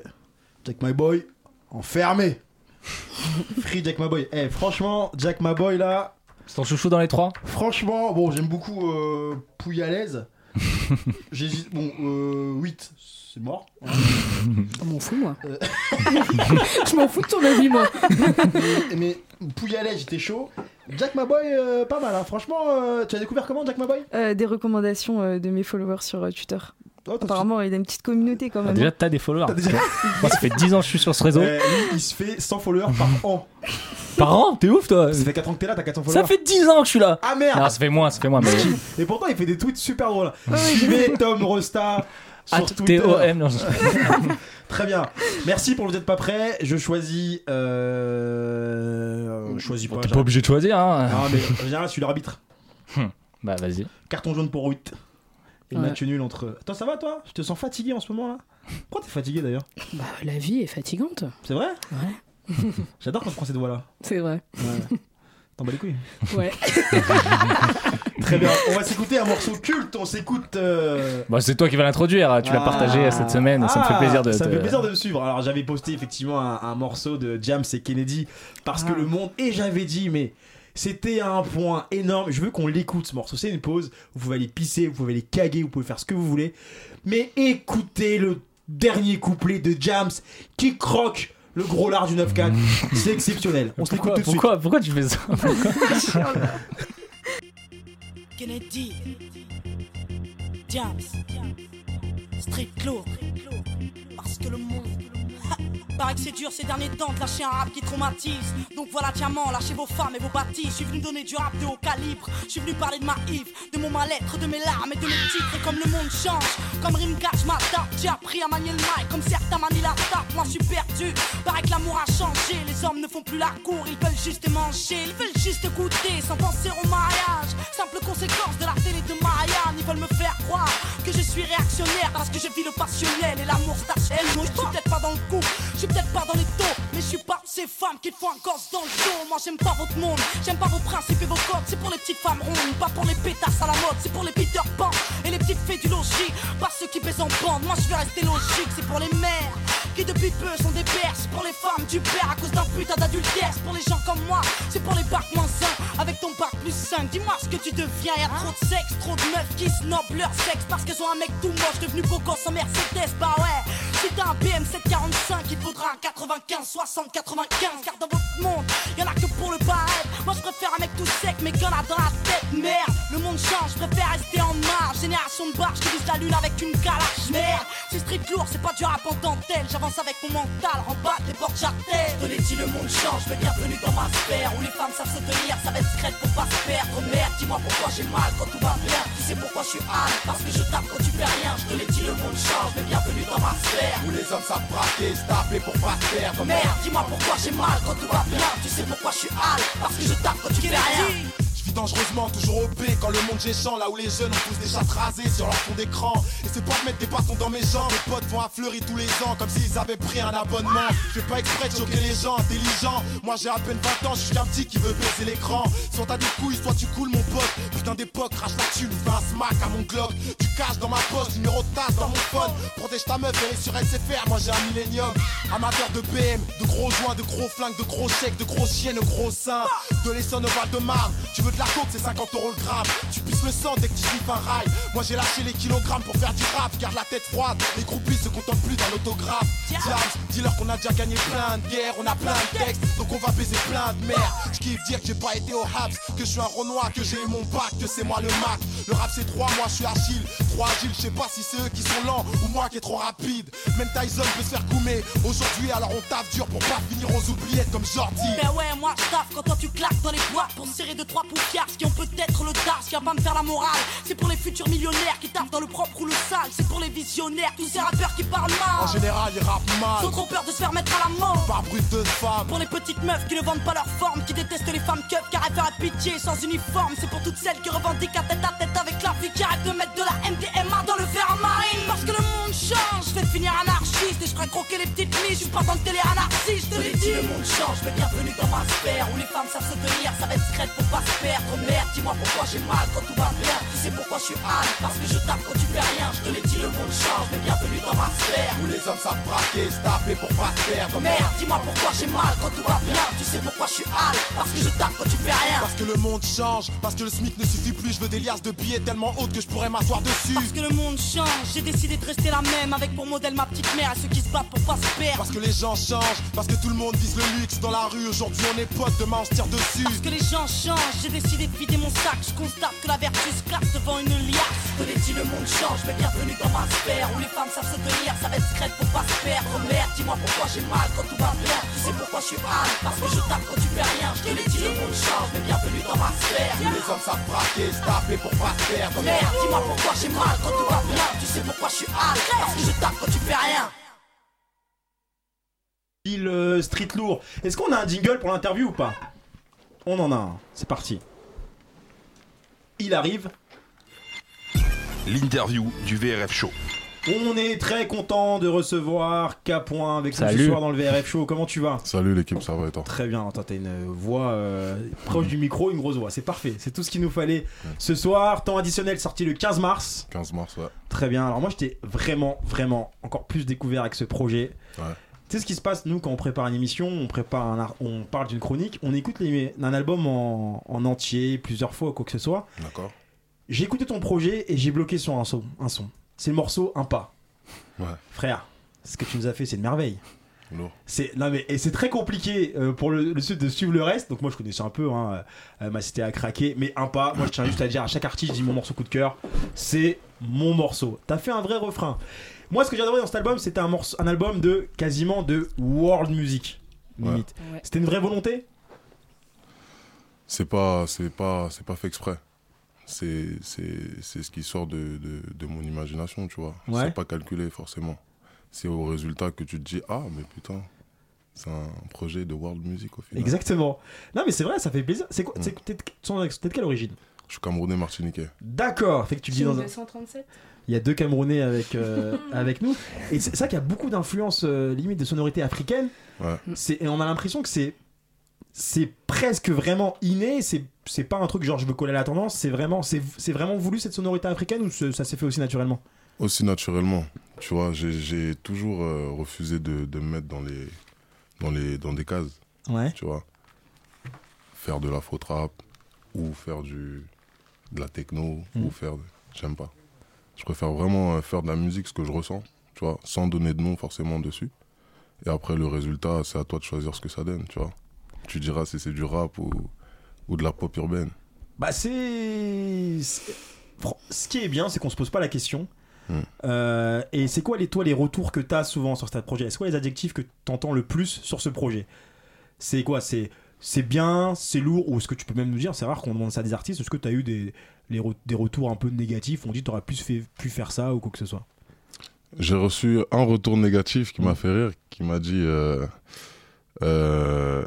Jack My Boy, enfermé. Free Jack My Boy. Eh, franchement, Jack My Boy là. C'est ton chouchou dans les trois? Franchement, bon, j'aime beaucoup euh, Pouille à l'aise. J'hésite. Bon, euh, 8, c'est mort. hein. Je m'en fous, moi. Euh. Je m'en fous de ton avis, moi. mais, mais Pouille à l'aise, j'étais chaud. Jack My Boy, euh, pas mal. hein. Franchement, euh, tu as découvert comment Jack My Boy? Euh, des recommandations euh, de mes followers sur euh, Twitter. Oh, Apparemment, il a une petite communauté quand Ah, même. Déjà, t'as des followers. T'as déjà- Moi, ça fait 10 ans que je suis sur ce réseau. Euh, lui, il se fait 100 followers par an. Par an, t'es ouf, toi. Ça fait 4 ans que t'es là, t'as 400 followers. Ça fait 10 ans que je suis là. Ah merde Non, ça fait moins, ça fait moins. Mais... Et pourtant, il fait des tweets super drôles. Suivez Tom Rosta sur At Twitter. T-O-M, non, je- Très bien. Merci pour le Vous êtes pas prêt. Je choisis. Euh... Je choisis pas. T'es pas obligé de choisir, hein. Non, mais en général, je suis l'arbitre. Bah, vas-y. Carton jaune pour 8. Et Ouais. match nul entre. Attends, ça va toi? Je te sens fatigué en ce moment là Pourquoi t'es fatigué d'ailleurs? Bah, la vie est fatigante. C'est vrai? Ouais. J'adore quand je prends cette voix là. C'est vrai. Ouais. T'en bats les couilles. Ouais. Très bien. On va s'écouter un morceau culte. On s'écoute. euh, Bah, c'est toi qui vas l'introduire. Tu l'as Ah. partagé cette semaine. ça me fait Ah, plaisir de. Ça me te- fait plaisir de me suivre. Alors j'avais posté effectivement un, un morceau de James et Kennedy parce que Ah. le monde et j'avais dit mais c'était un point énorme. Je veux qu'on l'écoute ce morceau. C'est une pause. Vous pouvez aller pisser, vous pouvez aller caguer, vous pouvez faire ce que vous voulez. Mais écoutez le dernier couplet de James qui croque le gros lard du 9-4. C'est exceptionnel. On se l'écoute Pourquoi, tout de suite. pourquoi, pourquoi tu fais ça Kennedy, James, Street parce que le monde. Paraît que c'est dur ces derniers temps de lâcher un rap qui traumatise. Donc voilà, diamant, lâchez vos femmes et vos bâtis. Je suis venu donner du rap de haut calibre. Je suis venu parler de ma Yves, de mon mal-être, de mes larmes et de mes titres. Comme le monde change, comme Rimgard, je m'adapte. J'ai appris à manier le mic comme certains Moi je suis perdu. Paraît que l'amour a changé. Les hommes ne font plus la cour, ils veulent juste manger. Ils veulent juste goûter sans penser au mariage. Simple conséquence de la télé de Marianne. Ils veulent me faire croire que je suis réactionnaire parce que je vis le passionnel et l'amour s'achève. Moi je suis peut-être pas dans le coup, je suis peut-être pas dans les taux, mais je suis pas ces femmes qui font un gosse dans le dos. Moi j'aime pas votre monde, j'aime pas vos principes et vos codes. C'est pour les petites femmes rondes, pas pour les pétasses à la mode. C'est pour les Peter Pan et les petites fées du logis, pas ceux qui baissent en bande. Moi je vais rester logique, c'est pour les mères qui depuis peu sont des pères. C'est pour les femmes du père à cause d'un putain d'adultère. Pour les gens comme moi, c'est pour les bacs moins 1 avec ton bac plus 5. Dis-moi ce que tu deviens. Y'a trop de sexe, trop de meufs qui snobent leur sexe parce qu'elles ont un mec tout moche devenu beau gosse en Mercedes. Bah ouais, Si un BM 745, il faudra un 95, 60, 95. Car dans votre monde, y'en a que pour le barrette. Moi je préfère un mec tout sec, mais qu'on a dans la tête. Merde, le monde change, je préfère rester en marge. Génération de barge qui vise la lune avec une calache. Merde, c'est street lourd, c'est pas du rap en dentelle. J'avance avec mon mental, remballe les portes j'attelle. Te l'ai dit, le monde change, mais bienvenue dans ma sphère. Où les femmes savent se tenir, ça va être secrète pour pas se perdre. Merde, dis-moi pourquoi j'ai mal quand tout va bien. Tu sais pourquoi je suis hâle, parce que je tape quand tu fais rien. Je te l'ai dit, le monde change, mais bienvenue dans ma sphère. Où les hommes savent braquer, se taper pour pas. Merde, dis-moi pourquoi j'ai mal quand tout va bien. Tu sais pourquoi je suis hâle, parce que je tape quand tu fais rien. Je vis dangereusement, toujours au B quand le monde géchant Là où les jeunes ont tous des chattes rasées sur leur fond d'écran. Et c'est pas de mettre des bâtons dans mes jambes. Mes potes vont à Fleury tous les ans Comme s'ils avaient pris un abonnement. Je fais pas exprès de choquer les gens intelligents. Moi j'ai à peine 20 ans, je suis qu'un petit qui veut baiser l'écran. Soit t'as des couilles, soit tu coules mon pote. Putain d'époque, crache la thune, fais un smack à mon Glock. Du cash dans ma poche, numéro de tasse dans mon phone. Protège ta meuf, elle est sur SFR, moi j'ai un millénium. Amateur de BM, de gros joints, de gros flingues, de gros chèques, de gros chiens, de gros seins. De l'Essonne au Val-de-Marne Tu veux de la coke, c'est 50 euros le gramme. Tu pisses le sang dès que tu sniffes un rail. Moi j'ai lâché les kilogrammes pour faire du rap. Garde la tête froide, les groupies se contentent plus d'un autographe. Diams, dis-leur qu'on a déjà gagné plein de guerres. On a plein de textes, donc on va baiser plein de merde. Je kiffe dire que j'ai pas été au Habs Que je suis un Renoir, que j'ai eu mon bac, que c'est moi le Mac. Le rap c'est 3, moi je suis Achille 3 Agile, je sais pas si c'est eux qui sont lents Ou moi qui est trop rapide. Même Tyson peut se faire coumer Aujourd'hui alors on taffe dur pour pas finir aux oubliettes comme Jordi. Ben ouais, moi je taffe quand toi tu claques dans les boîtes pour serrer de trois poufiards qui ont peut-être le tard, qui va pas me faire la morale. C'est pour les futurs millionnaires qui taffent dans le propre ou le sale. C'est pour les visionnaires, tous ces rappeurs qui parlent mal. En général ils rappent mal Ils ont trop peur de se faire mettre à la mort. Par de femme Pour les petites meufs qui ne vendent pas leur forme, qui détestent les femmes keufs car elles feraient pitié sans uniforme. C'est pour toutes celles qui revendiquent à tête à tête avec la fille qui arrête de mettre de la MDMA dans le fer à marine. Parce que le monde change, je vais finir anarchiste et je ferai croquer les petites mises. Je suis pas dans le télé anarchiste, je. Le monde change, mais bienvenue dans ma sphère où les femmes savent se tenir, ça va être secrète pour pas se perdre. Merde, dis-moi pourquoi j'ai mal quand tout va bien. Tu sais pourquoi je suis hâle, parce que je tape quand tu fais rien. Je te l'ai dit, le monde change, mais bienvenue dans ma sphère. Où les hommes savent braquer, se taper pour pas se perdre Merde, dis-moi pourquoi j'ai mal quand tout va bien. Tu sais pourquoi je suis hâle, parce que je tape quand tu fais rien. Parce que le monde change, parce que le SMIC ne suffit plus, je veux des liasses de billets tellement hautes que je pourrais m'asseoir dessus. Parce que le monde change, j'ai décidé de rester la même avec pour modèle ma petite mère et ceux qui se battent pour pas se perdre. Parce que les gens changent, parce que tout le monde vise le luxe dans la rue. Aujourd'hui on est potes, demain on se tire dessus. Parce que les gens changent, j'ai décidé de vider mon sac. Je constate que la vertu se classe devant une liasse. Je te l'ai dit, le monde change, mais bienvenue dans ma sphère où les femmes savent se tenir, ça va être secrète pour pas se perdre. Merde, dis-moi pourquoi j'ai mal quand tout va bien. Tu sais pourquoi je suis hâle, parce que je tape quand tu fais rien. Je te l'ai dit, le monde change, mais bienvenue dans ma sphère. Où les hommes savent braquer, se taper pour pas se perdre Merde, dis-moi pourquoi j'ai mal quand tout va bien. Tu sais pourquoi je suis hâle, parce que je tape quand tu fais rien. Euh, Street Lourd. Est-ce qu'on a un jingle pour l'interview ou pas? On en a un. C'est parti. Il arrive. L'interview du VRF Show. On est très content de recevoir K. avec nous ce soir dans le VRF Show. Comment tu vas? Salut l'équipe, ça va et toi? Très bien, attends, t'as une voix euh, proche du micro, une grosse voix, c'est parfait, c'est tout ce qu'il nous fallait ce soir. Temps additionnel sorti le 15 mars. 15 mars, ouais. Très bien, alors moi j'étais vraiment, vraiment encore plus découvert avec ce projet. Ouais. Tu sais ce qui se passe, nous, quand on prépare une émission, on, prépare un ar- on parle d'une chronique, on écoute les- un album en, en entier, plusieurs fois, quoi que ce soit. D'accord. J'ai écouté ton projet et j'ai bloqué sur un son. Un son. C'est le morceau Un pas. Ouais. Frère, ce que tu nous as fait, c'est une merveille. Lourd. C'est non mais et c'est très compliqué euh, pour le, le sud de suivre le reste. Donc moi je connaissais un peu hein, euh, ma cité à craquer, mais un pas. Moi je tiens juste à dire à chaque artiste, je dis mon morceau coup de cœur, c'est mon morceau. T'as fait un vrai refrain. Moi ce que j'ai adoré dans cet album, c'était un morceau, un album de quasiment de world music limite. Ouais. C'était une vraie volonté? C'est pas, c'est pas, c'est pas fait exprès. C'est, c'est, c'est ce qui sort de, de, de mon imagination, tu vois. Ouais. C'est pas calculé forcément. C'est au résultat que tu te dis ah mais putain, c'est un projet de world music au final. Exactement. Non mais c'est vrai, ça fait plaisir. C'est quoi c'est- T'es t'es de quelle origine? Je suis camerounais martiniquais. D'accord. Fait que tu dis dans un. 237 Il y a deux Camerounais avec, euh, avec nous. Et c'est ça qu'il y a beaucoup d'influences euh, limite de sonorités africaines. Ouais. Et on a l'impression que c'est c'est presque vraiment inné. C'est c'est pas un truc genre je veux coller à la tendance. C'est vraiment c'est c'est vraiment voulu cette sonorité africaine ou ça s'est fait aussi naturellement? Aussi naturellement, tu vois, j'ai, toujours euh, refusé de, de me mettre dans les, dans les, dans des cases. Ouais. Tu vois, faire de la faux rap ou faire du, de la techno Mm. ou faire, de- j'aime pas. Je préfère vraiment euh, faire de la musique ce que je ressens tu vois, sans donner de nom forcément dessus. Et après, le résultat, c'est à toi de choisir ce que ça donne, tu vois. Tu diras si c'est du rap ou, ou de la pop urbaine. Bah c'est... Ce qui est bien, c'est qu'on se pose pas la question. Mm. Euh, et c'est quoi les, toi les retours que tu as souvent sur ce projet? C'est quoi les adjectifs que tu entends le plus sur ce projet? C'est quoi? C'est c'est bien, c'est lourd, ou est-ce que tu peux même nous dire, c'est rare qu'on demande ça à des artistes, est-ce que tu as eu des, les re- des retours un peu négatifs, on dit tu aurais plus fait, pu faire ça ou quoi que ce soit? J'ai reçu un retour négatif qui m'a fait rire, qui m'a dit euh, euh,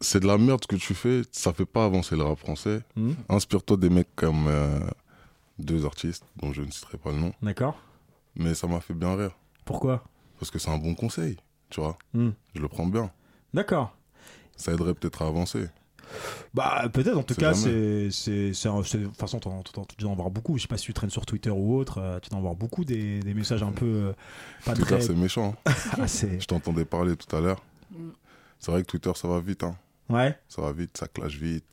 C'est de la merde ce que tu fais, ça fait pas avancer le rap français. Mhm. Inspire-toi des mecs comme euh, deux artistes, dont je ne citerai pas le nom. D'accord. Mais ça m'a fait bien rire. Pourquoi? Parce que c'est un bon conseil, tu vois. Mhm. Je le prends bien. D'accord. Ça aiderait peut-être à avancer. Bah peut-être en tout cas c'est de toute façon tu dois en voir beaucoup je sais pas si tu traînes sur Twitter ou autre euh, tu dois en voir beaucoup des, des messages un peu euh, pas Twitter, très c'est méchant. hein. Ah, Je t'entendais parler tout à l'heure. C'est vrai que Twitter, ça va vite. Hein. Ouais. Ça va vite, ça clash vite.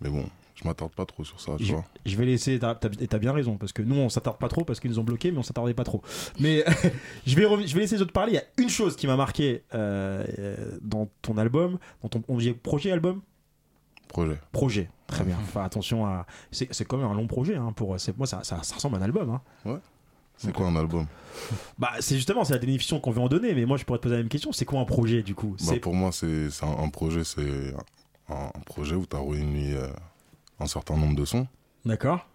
Mais bon, je m'attarde pas trop sur ça, tu Je, vois. je vais laisser, t'as et t'as bien raison, parce que nous on s'attarde pas trop parce qu'ils nous ont bloqués, mais on s'attardait pas trop. Mais je, vais je vais laisser les autres parler. Il y a une chose qui m'a marqué euh, euh, dans ton album, dans ton on dit projet album? Projet. Projet, très bien. Enfin attention à. C'est c'est quand même un long projet, hein, pour, moi ça, ça, ça ressemble à un album. Hein. Ouais. C'est quoi un album? Bah c'est justement, c'est la définition qu'on veut en donner, mais moi je pourrais te poser la même question, c'est quoi un projet du coup? Bah, Pour moi, c'est c'est un, un projet, c'est un, un projet où tu as réuni euh, un certain nombre de sons. D'accord.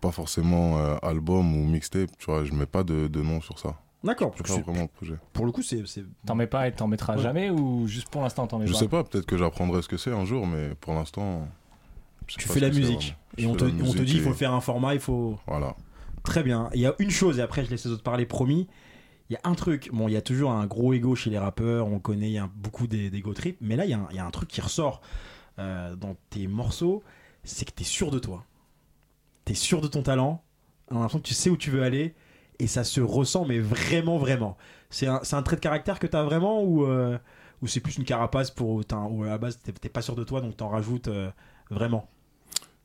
Pas forcément euh, album ou mixtape, tu vois. Je mets pas de, de nom sur ça. D'accord. Je vraiment projet. Pour le coup, c'est. c'est- T'en mets pas et t'en mettras Ouais. jamais ou juste pour l'instant t'en mets Je pas sais pas, peut-être que j'apprendrai ce que c'est un jour, mais pour l'instant. je Tu fais la musique. Et Je on te, on te dit il faut et- faire un format, il faut. Voilà. Très bien. Il y a une chose, et après je laisse les autres parler, promis. Il y a un truc, bon, il y a toujours un gros ego chez les rappeurs, on connaît, il y a beaucoup des- d'ego trip, mais là, il y, a un- il y a un truc qui ressort euh, dans tes morceaux, c'est que tu es sûr de toi. Tu es sûr de ton talent, on a l'impression que tu sais où tu veux aller, et ça se ressent, mais vraiment, vraiment. C'est un, c'est un trait de caractère que tu as vraiment, ou, euh, ou c'est plus une carapace pour. Ou à la base, t'es t'es pas sûr de toi, donc t'en rajoutes euh, vraiment?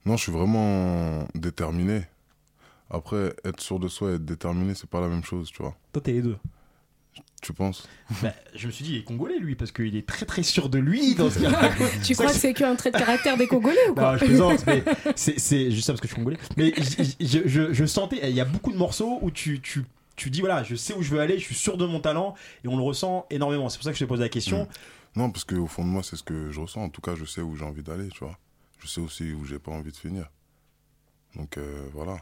Non, je suis vraiment déterminé. Après, être sûr de soi et être déterminé, c'est pas la même chose, tu vois. Toi, t'es les deux. Tu penses? Bah, je me suis dit, il est congolais lui, parce qu'il est très très sûr de lui dans ce. Tu crois que c'est qu'un trait de caractère des Congolais ou quoi? Non, je plaisante, mais c'est- c'est juste ça parce que je suis congolais. Mais je, je- je sentais, il y a beaucoup de morceaux où tu, tu, tu dis, voilà, je sais où je veux aller, je suis sûr de mon talent, et on le ressent énormément. C'est pour ça que je te pose la question. Non, parce qu'au fond de moi, c'est ce que je ressens. En tout cas, je sais où j'ai envie d'aller, tu vois. Je sais aussi où j'ai pas envie de finir. Donc euh, voilà.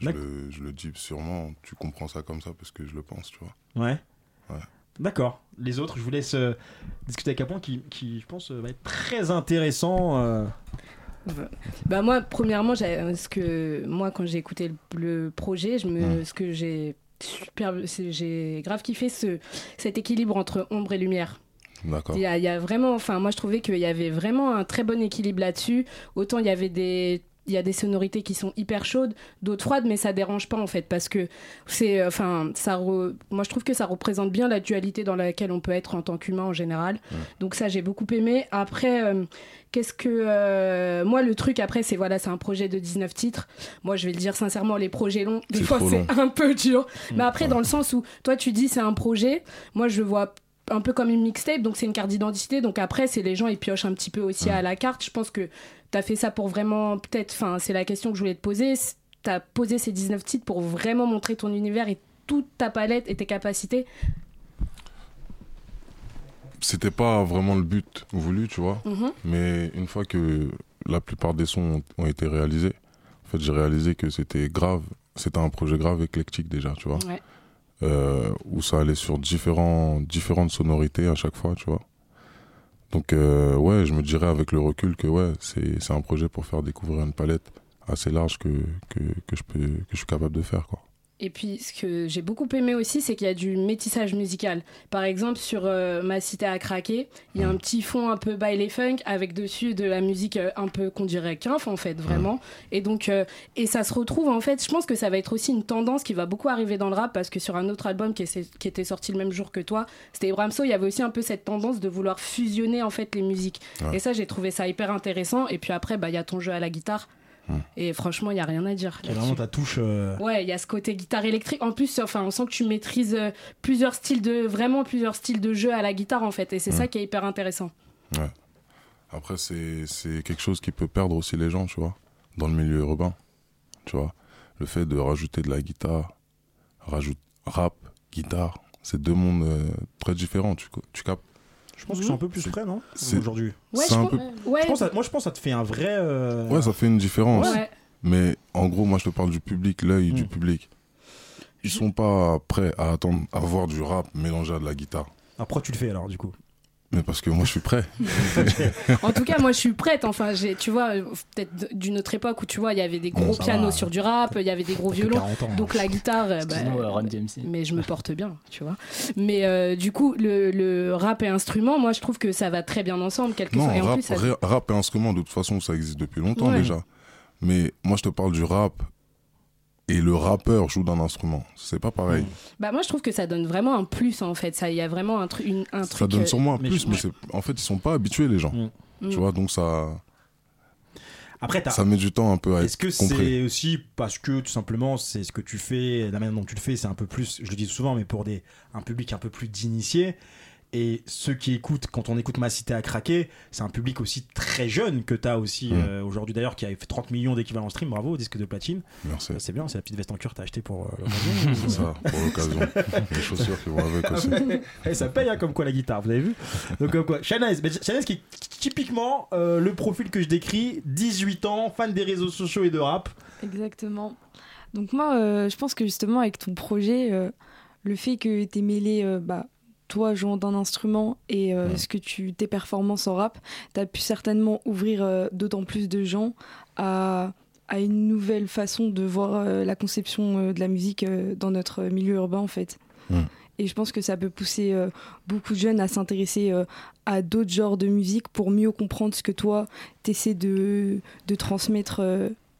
Je le, je le dis sûrement, tu comprends ça comme ça parce que je le pense, tu vois. Ouais. Ouais. D'accord. Les autres, je vous laisse euh, discuter avec un point qui, qui, je pense, euh, va être très intéressant. euh. Bah moi, premièrement, ce que moi quand j'ai écouté le, le projet, je me, ce que j'ai super, j'ai grave kiffé ce, cet équilibre entre ombre et lumière. D'accord. Il y, y a vraiment, enfin moi je trouvais qu'il y avait vraiment un très bon équilibre là-dessus. Autant il y avait des il y a des sonorités qui sont hyper chaudes, d'autres froides, mais ça dérange pas en fait parce que c'est, euh, enfin, ça, re- moi je trouve que ça représente bien la dualité dans laquelle on peut être en tant qu'humain en général. Donc ça j'ai beaucoup aimé. Après, euh, qu'est-ce que, euh, moi le truc après c'est voilà, c'est un projet de 19 titres. Moi je vais le dire sincèrement, les projets longs, des C'est fois c'est un peu dur. Mm. Mais après dans le sens où toi tu dis c'est un projet, moi je vois un peu comme une mixtape, donc c'est une carte d'identité. Donc après, c'est les gens, ils piochent un petit peu aussi à la carte. Je pense que tu as fait ça pour vraiment, peut-être, enfin, c'est la question que je voulais te poser. Tu as posé ces 19 titres pour vraiment montrer ton univers et toute ta palette et tes capacités. C'était pas vraiment le but voulu, tu vois. Mhm. Mais une fois que la plupart des sons ont, ont été réalisés, en fait, j'ai réalisé que c'était grave. C'était un projet grave éclectique déjà, tu vois. Ouais. Euh, où ça allait sur différentes sonorités à chaque fois, tu vois. Donc, euh, ouais, je me dirais avec le recul que ouais, c'est c'est un projet pour faire découvrir une palette assez large que, que, que, je, peux, que je suis capable de faire, quoi. Et puis, ce que j'ai beaucoup aimé aussi, c'est qu'il y a du métissage musical. Par exemple, sur euh, Ma cité à craquer, il y a un petit fond un peu baile funk avec dessus de la musique euh, un peu qu'on dirait quinf, en fait, vraiment. Et donc, euh, et ça se retrouve, en fait, je pense que ça va être aussi une tendance qui va beaucoup arriver dans le rap parce que sur un autre album qui, est- qui était sorti le même jour que toi, c'était Bramso, il y avait aussi un peu cette tendance de vouloir fusionner, en fait, les musiques. Ouais. Et ça, j'ai trouvé ça hyper intéressant. Et puis après, bah, il y a ton jeu à la guitare. Et franchement, il y a rien à dire. Il y a vraiment ta touche. euh, Ouais, il y a ce côté guitare électrique. En plus, enfin, on sent que tu maîtrises euh, plusieurs styles de, vraiment plusieurs styles de jeu à la guitare en fait, et c'est Mm. ça qui est hyper intéressant. Ouais. Après, c'est c'est quelque chose qui peut perdre aussi les gens, tu vois, dans le milieu urbain. Tu vois, le fait de rajouter de la guitare, rajoute rap, guitare, c'est deux mondes euh, très différents, tu, tu capes Je pense que c'est un peu plus près, non c'est- Aujourd'hui. Ouais, c'est je un pense- peu- ouais. Je pense à- moi, je pense que ça te fait un vrai. euh, Ouais, ça fait une différence. Ouais. Mais en gros, moi, je te parle du public, l'œil Mm. du public. Ils sont pas prêts à attendre à voir du rap mélangé à de la guitare. Ah, pourquoi tu le fais alors, du coup? Mais parce que moi, je suis prêt. En tout cas, moi, je suis prête. Enfin, tu vois, peut-être d'une autre époque où tu vois, il y avait des gros Bon, pianos va. sur du rap, il y avait des gros violons. 40 ans, hein. donc la guitare, euh, bah, mais je me porte bien, tu vois. Mais euh, du coup, le, le rap et instrument, moi, je trouve que ça va très bien ensemble. Quel que Non, soit. Et en rap, plus, ça- ré- rap et instrument, de toute façon, ça existe depuis longtemps Ouais. déjà. Mais moi, je te parle du rap et le rappeur joue d'un instrument. C'est pas pareil. bah, moi, je trouve que ça donne vraiment un plus en fait. Ça, il y a vraiment un, tru- une- un truc. Ça donne euh, sûrement un plus, mais c'est- en fait, ils sont pas habitués, les gens. Mm. Tu vois, donc ça, Après, t'as- ça met du temps un peu à Est-ce que c'est aussi parce que tout simplement c'est ce que tu fais, la manière dont tu le fais, c'est un peu plus, je le dis souvent, mais pour des, un public un peu plus d'initiés. Et ceux qui écoutent, quand on écoute Ma Cité à craquer, c'est un public aussi très jeune que tu as aussi Mm. euh, aujourd'hui d'ailleurs, qui a fait 30 millions d'équivalents stream. Bravo, disque de platine. Merci. C'est bien, c'est la petite veste en cuir que tu as acheté pour euh, l'occasion. C'est ça, pour l'occasion. Les chaussures qui vont avec aussi. Eh, ça paye hein, comme quoi la guitare, vous avez vu? Donc comme quoi, Shanaise, mais Shanaise qui est typiquement euh, le profil que je décris, 18 ans, fan des réseaux sociaux et de rap. Exactement. Donc moi, euh, je pense que justement avec ton projet, euh, le fait que tu mêlé, euh, bah, toi jouant d'un instrument et euh, ce que tu tes performances en rap, tu as pu certainement ouvrir euh, d'autant plus de gens à, à une nouvelle façon de voir euh, la conception de la musique dans notre milieu urbain en fait. Et je pense que ça peut pousser beaucoup de jeunes à s'intéresser à d'autres genres de musique pour mieux comprendre ce que toi, t'essaies de, de transmettre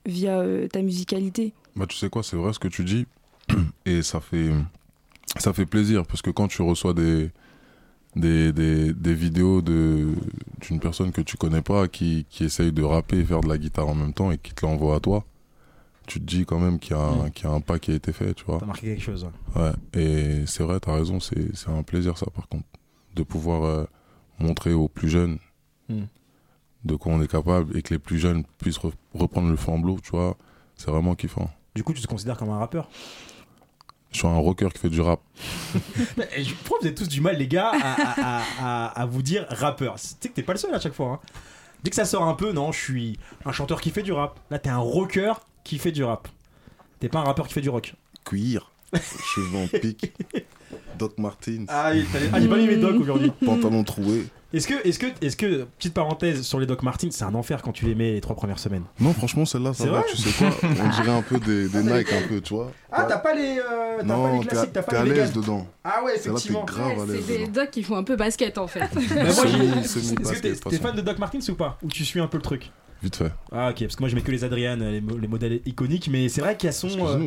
via ta musicalité. Bah, tu sais quoi, c'est vrai ce que tu dis. Et ça fait, ça fait plaisir parce que quand tu reçois des, des, des, des vidéos de, d'une personne que tu connais pas qui, qui essaye de rapper et faire de la guitare en même temps et qui te l'envoie à toi, tu te dis quand même qu'il y, a un- Mm. qu'il y a un pas qui a été fait, tu vois. T'as marqué quelque chose. ouais. Ouais, et c'est vrai, t'as raison, c'est un plaisir ça par contre, de pouvoir euh, montrer aux plus jeunes Mm. de quoi on est capable et que les plus jeunes puissent re- reprendre le flambeau, tu vois, c'est vraiment kiffant. Du coup, tu te considères comme un rappeur? Je suis un rocker qui fait du rap. Pourquoi vous avez tous du mal, les gars, à, à- à- à- à vous dire rappeur? Tu sais que t'es pas le seul à chaque fois. hein. Dès que ça sort un peu, non, je suis un chanteur qui fait du rap. Là, t'es un rocker qui fait du rap. T'es pas un rappeur qui fait du rock. Cuir, cheveux en pique, Doc Martins. Ah, il fallait- ah, j'ai pas mis mes docs aujourd'hui. Pantalon troué. Est-ce que, est-ce que, est-ce que, petite parenthèse sur les Doc Martens, c'est un enfer quand tu les mets les trois premières semaines Non, franchement, celle-là, ça C'est va, tu sais quoi On dirait un peu des, des Nike, un peu, tu vois. Ah, t'as pas les, euh, t'as pas Non, les t'es à, classiques, t'as t'es pas à les l'aise dedans. Ah ouais, effectivement. t'es grave à C'est des docs qui font un peu basket en fait. Mais moi, j'ai- Semi- semi- Est-ce que t'es, fan de Doc Martens ou pas? Ou tu suis un peu le truc? Vite fait. Ah ok, parce que moi je mets que les Adrian, les, mo- les modèles iconiques, mais c'est vrai qu'elles sont... euh.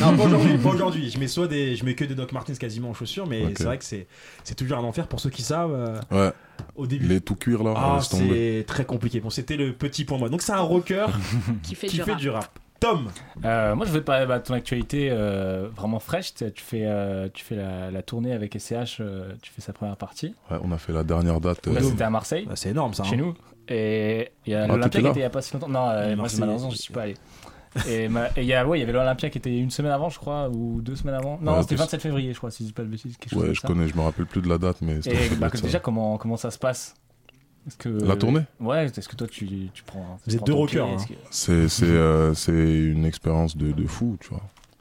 Non, pas aujourd'hui, pas aujourd'hui. Je mets soit des, je mets que des Doc Martens quasiment en chaussures, mais c'est vrai que c'est, c'est toujours un enfer pour ceux qui savent. euh, Ouais. Au début. Les tout cuir là, Ah, tomber. c'est très compliqué. Bon, c'était le petit pour moi. Donc c'est un rocker qui fait, qui du, fait rap. du rap. Tom, Euh, moi, je vais parler bah, de ton actualité euh, vraiment fraîche. Tu fais, euh, tu fais la, la tournée avec SCH, euh, tu fais sa première partie. Ouais, on a fait la dernière date. Là, euh, c'était à Marseille, Bah, c'est énorme ça. chez hein. nous. Et il y a Ah, l'Olympia qui était il y a pas si longtemps. Non, euh, moi, malheureusement, je suis pas allé. Et il y a, ouais, il y avait l'Olympia qui était une semaine avant, je crois, ou deux semaines avant. Non, Ouais, c'était c'est- 27 février, je crois, si je dis pas de bêtises. Quelque chose Ouais, je ça. connais, je me rappelle plus de la date, mais Et bah, déjà, comment, comment ça se passe? Est-ce que, La tournée Ouais, est-ce que toi, tu, tu prends. Vous êtes deux rockers, hein. C'est c'est, euh, c'est une expérience de, de fou, tu vois.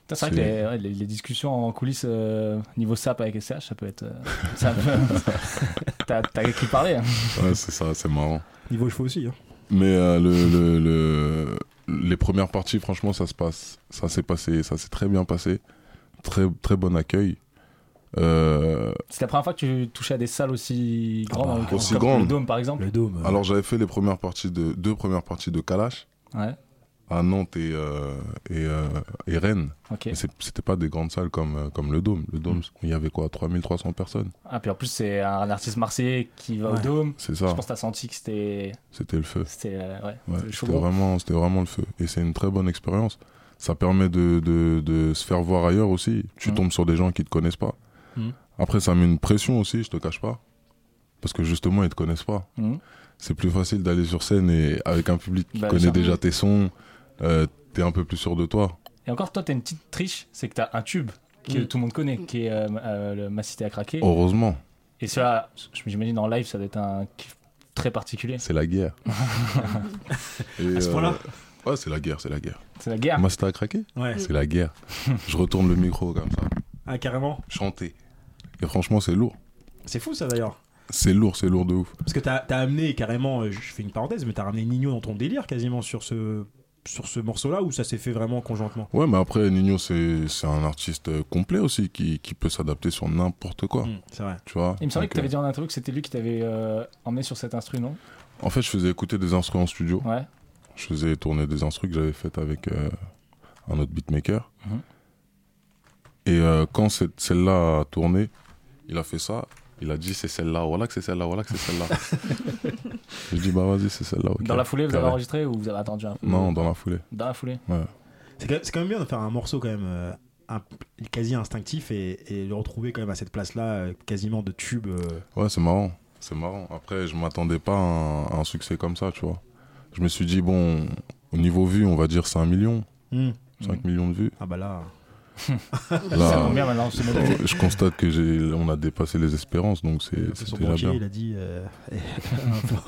C'est vrai que les, ouais, les- les discussions en coulisses euh, niveau SAP avec SCH, ça peut être. euh, ça peut- T'as t'as avec qui parler. hein. Ouais, c'est ça, c'est marrant. Niveau cheveux aussi. hein. Mais euh, le, le, le- les premières parties, franchement, ça se passe, ça s'est passé, ça s'est très bien passé. Très, très bon accueil. Euh, C'est la première fois que tu touchais à des salles aussi grandes, bah, en l'occurrence, aussi comme grandes. le Dôme par exemple. Le dôme. alors j'avais fait les premières parties de deux premières parties de Kalash. Ouais. À Nantes et, euh, et, euh, et Rennes. Ok. Mais c'est- c'était pas des grandes salles comme, euh, comme le Dôme. Le Mm. Dôme, il y avait quoi 3300 personnes Ah, puis en plus, c'est un artiste marseillais qui va Ouais. au Dôme. C'est ça. Je pense que t'as senti que c'était. C'était le feu. C'était euh, ouais, Ouais, vraiment, c'était vraiment le feu. Et c'est une très bonne expérience. Ça permet de, de, de se faire voir ailleurs aussi. Tu Mhm. tombes sur des gens qui te connaissent pas. Mhm. Après, ça met une pression aussi, je te cache pas. Parce que justement, ils te connaissent pas. C'est plus facile d'aller sur scène et avec un public qui Bah, connaît déjà tes sons, euh, t'es un peu plus sûr de toi. Et encore, toi, t'as une petite triche, c'est que t'as un tube que Mm. tout le monde connaît, qui est euh, euh, le Ma Cité à craquer. Heureusement, Et ça, j'imagine en live, ça doit être un kiff très particulier. c'est la guerre. Et, À ce point-là Ouais, c'est la guerre, c'est la guerre. C'est la guerre Moi, c'était à craquer Ouais. C'est la guerre. je retourne le micro comme ça. Ah, carrément Chanter. Et franchement, c'est lourd. C'est fou ça d'ailleurs. C'est lourd, c'est lourd de ouf. Parce que t'as as amené carrément, euh, je fais une parenthèse, mais t'as ramené Nino dans ton délire quasiment sur ce, sur ce morceau-là ou ça s'est fait vraiment conjointement? Ouais, mais après, Nino, c'est c'est un artiste euh, complet aussi qui, qui peut s'adapter sur n'importe quoi. Mm, c'est vrai. Tu vois Il me semblait que t'avais euh, dit en intro que c'était lui qui t'avait euh, emmené sur cet instru, non? En fait, je faisais écouter des instruments en studio. Ouais. Je faisais tourner des instruments que j'avais fait avec euh, un autre beatmaker. Mhm. Et euh, quand celle-là a tourné, il a fait ça. Il a dit c'est celle-là, voilà que c'est celle-là, voilà que c'est celle-là. J'ai dit bah vas-y, c'est celle-là. Dans la foulée, vous avez enregistré ou vous avez attendu un peu Non, dans la foulée. Dans la foulée Ouais. C'est quand, même bien de faire un morceau quand même euh, un- quasi instinctif et, et le retrouver quand même à cette place-là, euh, quasiment de tube. euh. Ouais, c'est marrant. C'est marrant. Après, je m'attendais pas à un, à un succès comme ça, tu vois. Je me suis dit, bon, au niveau vue, on va dire 5 millions. Hmm. 5 millions de vues. Ah bah là. Combien maintenant, je constate que j'ai, on a dépassé les espérances, donc c'est, déjà banquier, bien. il a dit euh,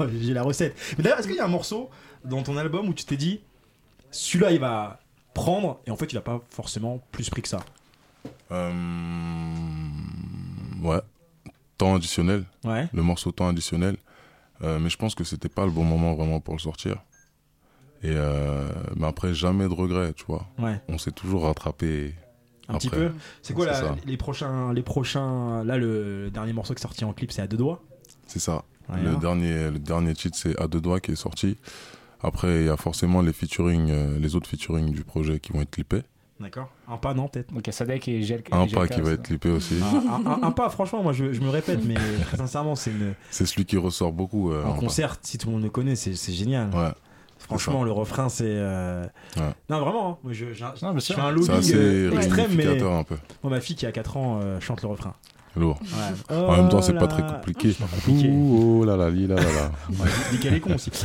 j'ai la recette. Mais d'ailleurs, est-ce qu'il y a un morceau dans ton album où tu t'es dit celui-là il va prendre et en fait il a pas forcément plus pris que ça? Euh, ouais. Temps additionnel. Ouais. Le morceau temps additionnel. Euh, mais je pense que c'était pas le bon moment vraiment pour le sortir. Et euh, mais après, jamais de regret, tu vois. Ouais. On s'est toujours rattrapé. Un petit peu. C'est quoi là, les prochains, les prochains Là, le dernier morceau qui est sorti en clip, c'est à deux doigts? C'est ça. Ouais, le, hein. dernier, le dernier titre, c'est À deux doigts qui est sorti. Après, il y a forcément les featuring, euh, les autres featuring du projet qui vont être clippés. D'accord. Un pas, non, peut-être? Donc il y a Sadek et. Un et pas qui va être clippé aussi. Un, un- un pas, franchement, moi je, je me répète, mais très sincèrement, c'est une. C'est celui qui ressort beaucoup. euh, En un pas. concert, si tout le monde le connaît, c'est c'est génial. Ouais. Franchement, le refrain, c'est. euh, Ouais. Non, vraiment, hein. Moi, je, je- Non, bien je sûr. fais un C'est assez euh, extrême, mais. un peu. Moi, ma fille qui a 4 ans euh, chante le refrain. Lourd. Ouais. en même temps, c'est Oh pas là. très compliqué. C'est pas compliqué. Ouh, oh là là, li, là là là. Dis qu'elle est con aussi.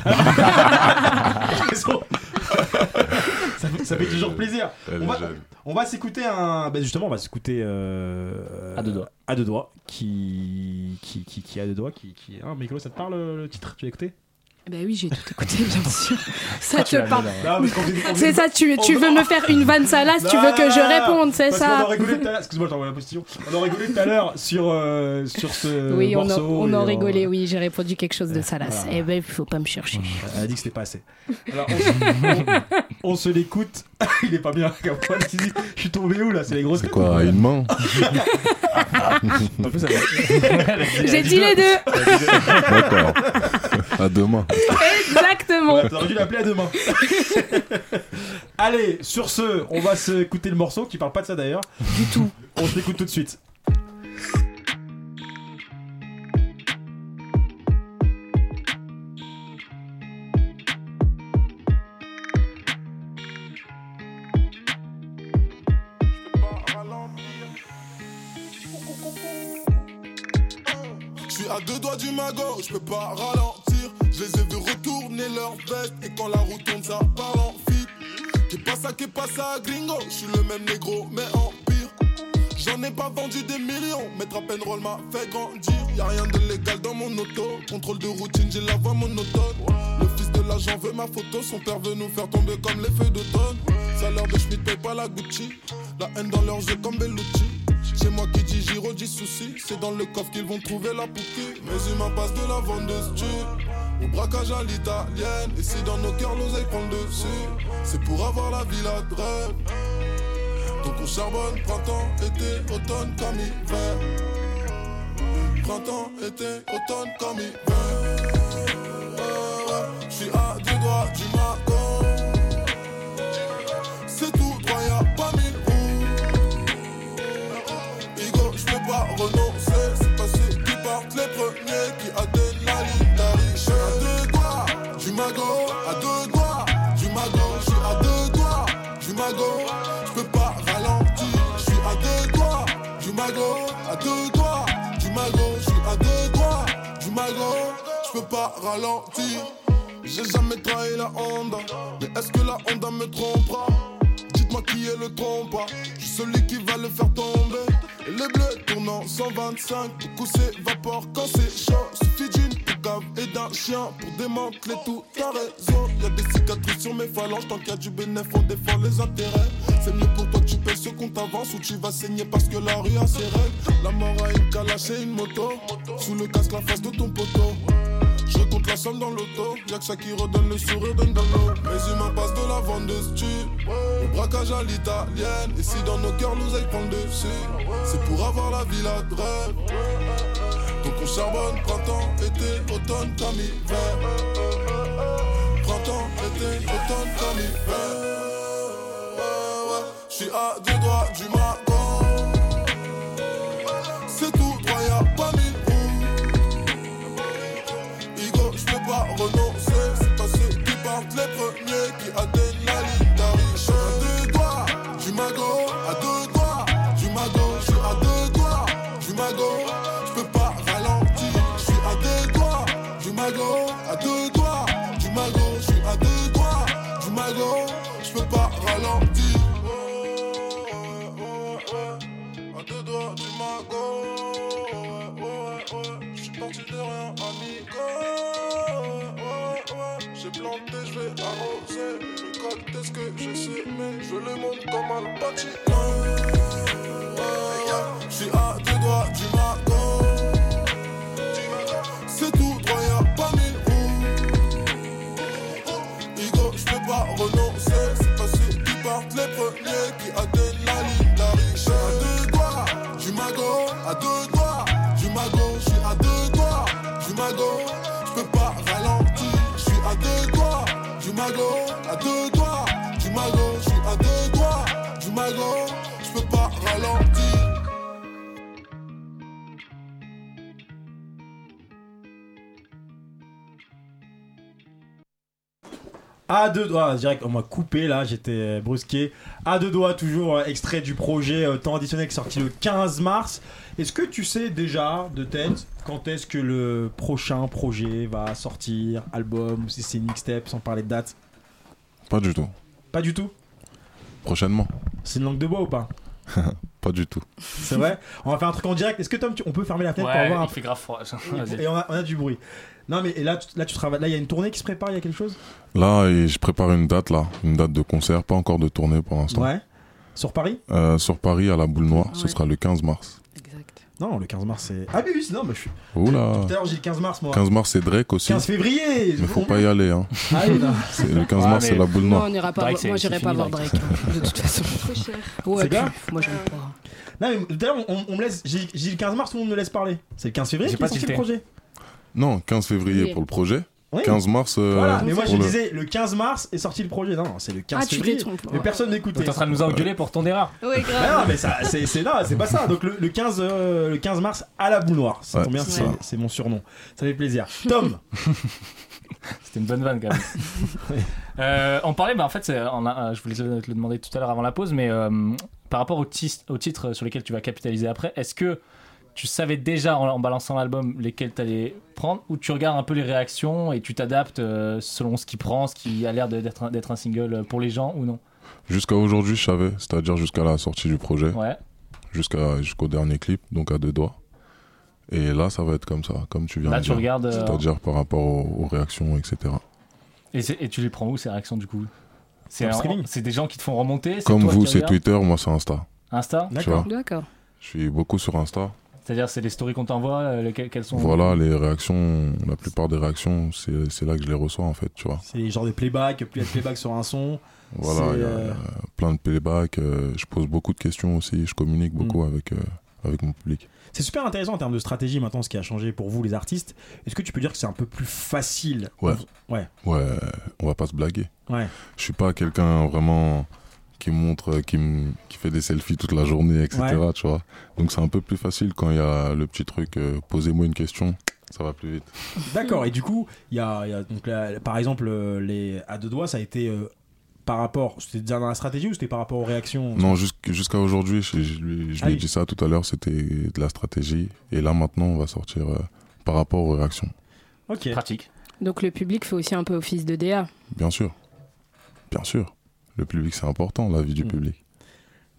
ça, fait, ça fait toujours plaisir. Elle On va, on va s'écouter un. bah, justement, on va s'écouter. euh, À deux doigts. À deux doigts. Qui. Qui, qui, qui a deux doigts. Qui, qui... Ah, Miklo, ça te parle le le titre? Tu l'as écouté? Bah oui, j'ai tout écouté, bien sûr. Ça Ah, tu te parle. on C'est ça, tu, tu on- veux me faire une vanne salace, tu veux que je réponde, c'est ça qu'on en rigolait tout à l'heure. Excuse-moi, la postillon. On en rigolait tout à l'heure sur, euh, sur ce. Oui, on on en on- rigolait, oui, j'ai répondu quelque chose de salace. Voilà. Eh ben, faut pas me chercher. Elle a dit que c'était pas assez. Alors, on, se- on- on se l'écoute. Il est pas bien. Il Je suis tombé où là? C'est les grosses C'est quoi, une main J'ai dit les deux D'accord. À demain. Exactement Ouais, T'aurais dû l'appeler à demain. Allez, sur ce, on va se écouter le morceau qui parle pas de ça d'ailleurs. Du tout. On se l'écoute tout de suite. Je suis à deux doigts du magot, je peux pas ralentir. Je suis le même négro, mais en pire. J'en ai pas vendu des millions, mettre à peine roll m'a fait grandir. Y'a rien de légal dans mon auto. Contrôle de routine, j'ai la voix monotone. Le fils de l'agent veut ma photo, son père veut nous faire tomber comme les feux d'automne. Salaire de Schmidt paye pas la Gucci. La haine dans leurs yeux comme Bellucci. C'est moi qui dis giro, dis souci. C'est dans le coffre qu'ils vont trouver la poupée. Mes humains passent de la vente de style au braquage à l'italienne. Et si dans nos cœurs l'oseille prend le dessus, c'est pour avoir la villa de rêve. Donc on charbonne, printemps, été, automne comme hiver. Printemps, été, automne comme hiver. Je suis à deux doigts du magon. Pas ralentir. J'ai jamais trahi la Honda, mais est-ce que la Honda me trompera? Dites-moi qui est le trompeur, je suis celui qui va le faire tomber. Et les bleus tournent en 125, beaucoup s'évapore quand c'est chaud. Suffit d'une et d'un chien pour démanteler tout. T'as raison, y'a des cicatrices sur mes phalanges. Tant qu'il y a du bénéfice, on défend les intérêts. C'est mieux pour toi tu payes ce qu'on t'avance ou tu vas saigner parce que la rue a ses règles. La mort a une calache et une moto. Sous le casque, la face de ton poteau. Compte la dans l'auto, y'a que ça qui redonne le sourire d'un l'eau. Mes humains passent de la vendeuse tu au braquage à l'italienne. Et si dans nos cœurs nous aille prendre dessus, c'est pour avoir la villa de rêve. Donc on charbonne, printemps, été, automne, comme hiver. Printemps, été, automne, comme hiver. Je suis à deux doigts du magon. Doigts, direct, on m'a coupé là, j'étais brusqué. À deux doigts, toujours euh, extrait du projet euh, temps additionnel qui est sorti le 15 mars. Est-ce que tu sais déjà de tête quand est-ce que le prochain projet va sortir, album, ou si c'est une mixtape, sans parler de date? Pas du tout. Pas du tout? Prochainement. C'est une langue de bois ou pas? Pas du tout. C'est vrai? On va faire un truc en direct. Est-ce que Tom, tu- on peut fermer la fenêtre pour Ouais, avoir un il fait grave froid. Et on a, on a du bruit. Non mais et là, tu- là tu travailles. Là il y a une tournée qui se prépare. Il y a quelque chose? Là, et je prépare une date là, une date de concert, pas encore de tournée pour l'instant. Ouais. Sur Paris? Euh, sur Paris à la Boule Noire, ce Ouais. sera le 15 mars. Non, le 15 mars c'est. Ah oui, oui, non, bah, je suis. Oula. Tout à l'heure j'ai le 15 mars moi. 15 mars c'est Drake aussi. 15 février Mais faut pas y aller hein. Ah oui, non. C'est- le 15 mars c'est la Boule Noire. Non, on n'ira pas. Drake, moi, j'irai pas voir Drake. Drake. De toute façon. Trop cher. Ouais, C'est puis, Moi, j'aime pas. Non, mais tout à l'heure on, on me laisse. J'ai le 15 mars, tout le monde me laisse parler. C'est le 15 février J'ai qui est pas sorti le projet. Non, 15 février Oui. pour le projet. Oui. 15 mars euh, Voilà, mais moi je le- disais le 15 mars est sorti le projet. Non, non, c'est le 15 Ah, tu février. Mais personne n'écoutait. T'es en train de nous engueuler pour ton erreur. Ouais, Bah grave. non, mais ça, c'est c'est là, c'est pas ça. Donc le, le 15, euh, le 15 mars à la boule noire. Ça Ouais, tombe bien, c'est c'est ça. c'est mon surnom. Ça fait plaisir. Tom, C'était une bonne vanne quand même. Euh, on parlait, bah, en fait, c'est- on a- euh, je voulais te le demander tout à l'heure avant la pause, mais euh, par rapport tis- aux titres sur lesquels tu vas capitaliser après, est-ce que tu savais déjà en, en balançant l'album lesquels tu allais prendre ou tu regardes un peu les réactions et tu t'adaptes euh, selon ce qui prend, ce qui a l'air d'être un, d'être un single pour les gens ou non? Jusqu'à aujourd'hui, je savais, c'est-à-dire jusqu'à la sortie du projet, Ouais. jusqu'à jusqu'au dernier clip, donc à deux doigts. Et là, ça va être comme ça, comme tu viens Là, de tu dire. regardes, euh, C'est-à-dire par rapport aux, aux réactions, etc. Et, tu les prends où ces réactions du coup? C'est Dans le un- streaming. c'est des gens qui te font remonter Comme toi vous, c'est regardes? Twitter, moi, c'est Insta. Insta? D'accord. je suis beaucoup sur Insta. C'est-à-dire c'est les stories qu'on t'envoie, euh, lesquelles quelles sont Voilà, les réactions, la plupart des réactions, c'est là que je les reçois, en fait, tu vois. c'est genre des playbacks, plus il y a de playback sur un son. Voilà, il y a, euh, il y a plein de playback. euh, je pose beaucoup de questions aussi. Je communique beaucoup Mm. avec, euh, avec mon public. C'est super intéressant en termes de stratégie maintenant, ce qui a changé pour vous les artistes. Est-ce que tu peux dire que c'est un peu plus facile? Ouais. Ouais. Ouais, on va pas se blaguer. Ouais. Je suis pas quelqu'un vraiment qui montre, qui, me- qui fait des selfies toute la journée, etc. Ouais. Tu vois. Donc c'est un peu plus facile quand il y a le petit truc. euh, Posez-moi une question, ça va plus vite. D'accord. Et du coup, il y a, il y a donc là, par exemple euh, les à deux doigts, ça a été euh, par rapport. C'était déjà dans la stratégie ou c'était par rapport aux réactions? Non, jusqu'- jusqu'à aujourd'hui, je, je lui, je Ah lui ai oui. dit ça tout à l'heure, c'était de la stratégie. Et là, maintenant, on va sortir euh, par rapport aux réactions. Ok. Pratique. Donc le public fait aussi un peu office de DA. Bien sûr. Bien sûr. Le public, c'est important, la Mm. vie du public.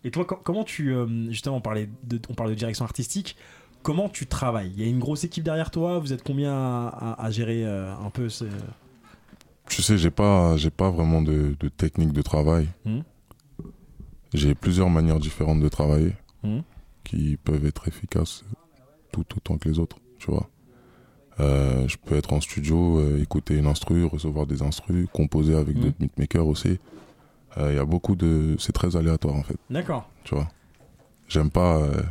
Et toi, com- comment tu. euh, justement, on, parlait de, on parle de direction artistique. Comment tu travailles? Il y a une grosse équipe derrière toi? Vous êtes combien à, à- à gérer euh, un peu ce... Tu sais, j'ai pas, j'ai pas vraiment de, de technique de travail. Mhm. J'ai plusieurs manières différentes de travailler Mhm. qui peuvent être efficaces tout autant que les autres, tu vois. Euh, je peux être en studio, euh, écouter une instru, recevoir des instrus, composer avec Mhm. d'autres beatmakers aussi. Euh, Il y a beaucoup de... C'est très aléatoire en fait, D'accord. tu vois. J'aime pas euh,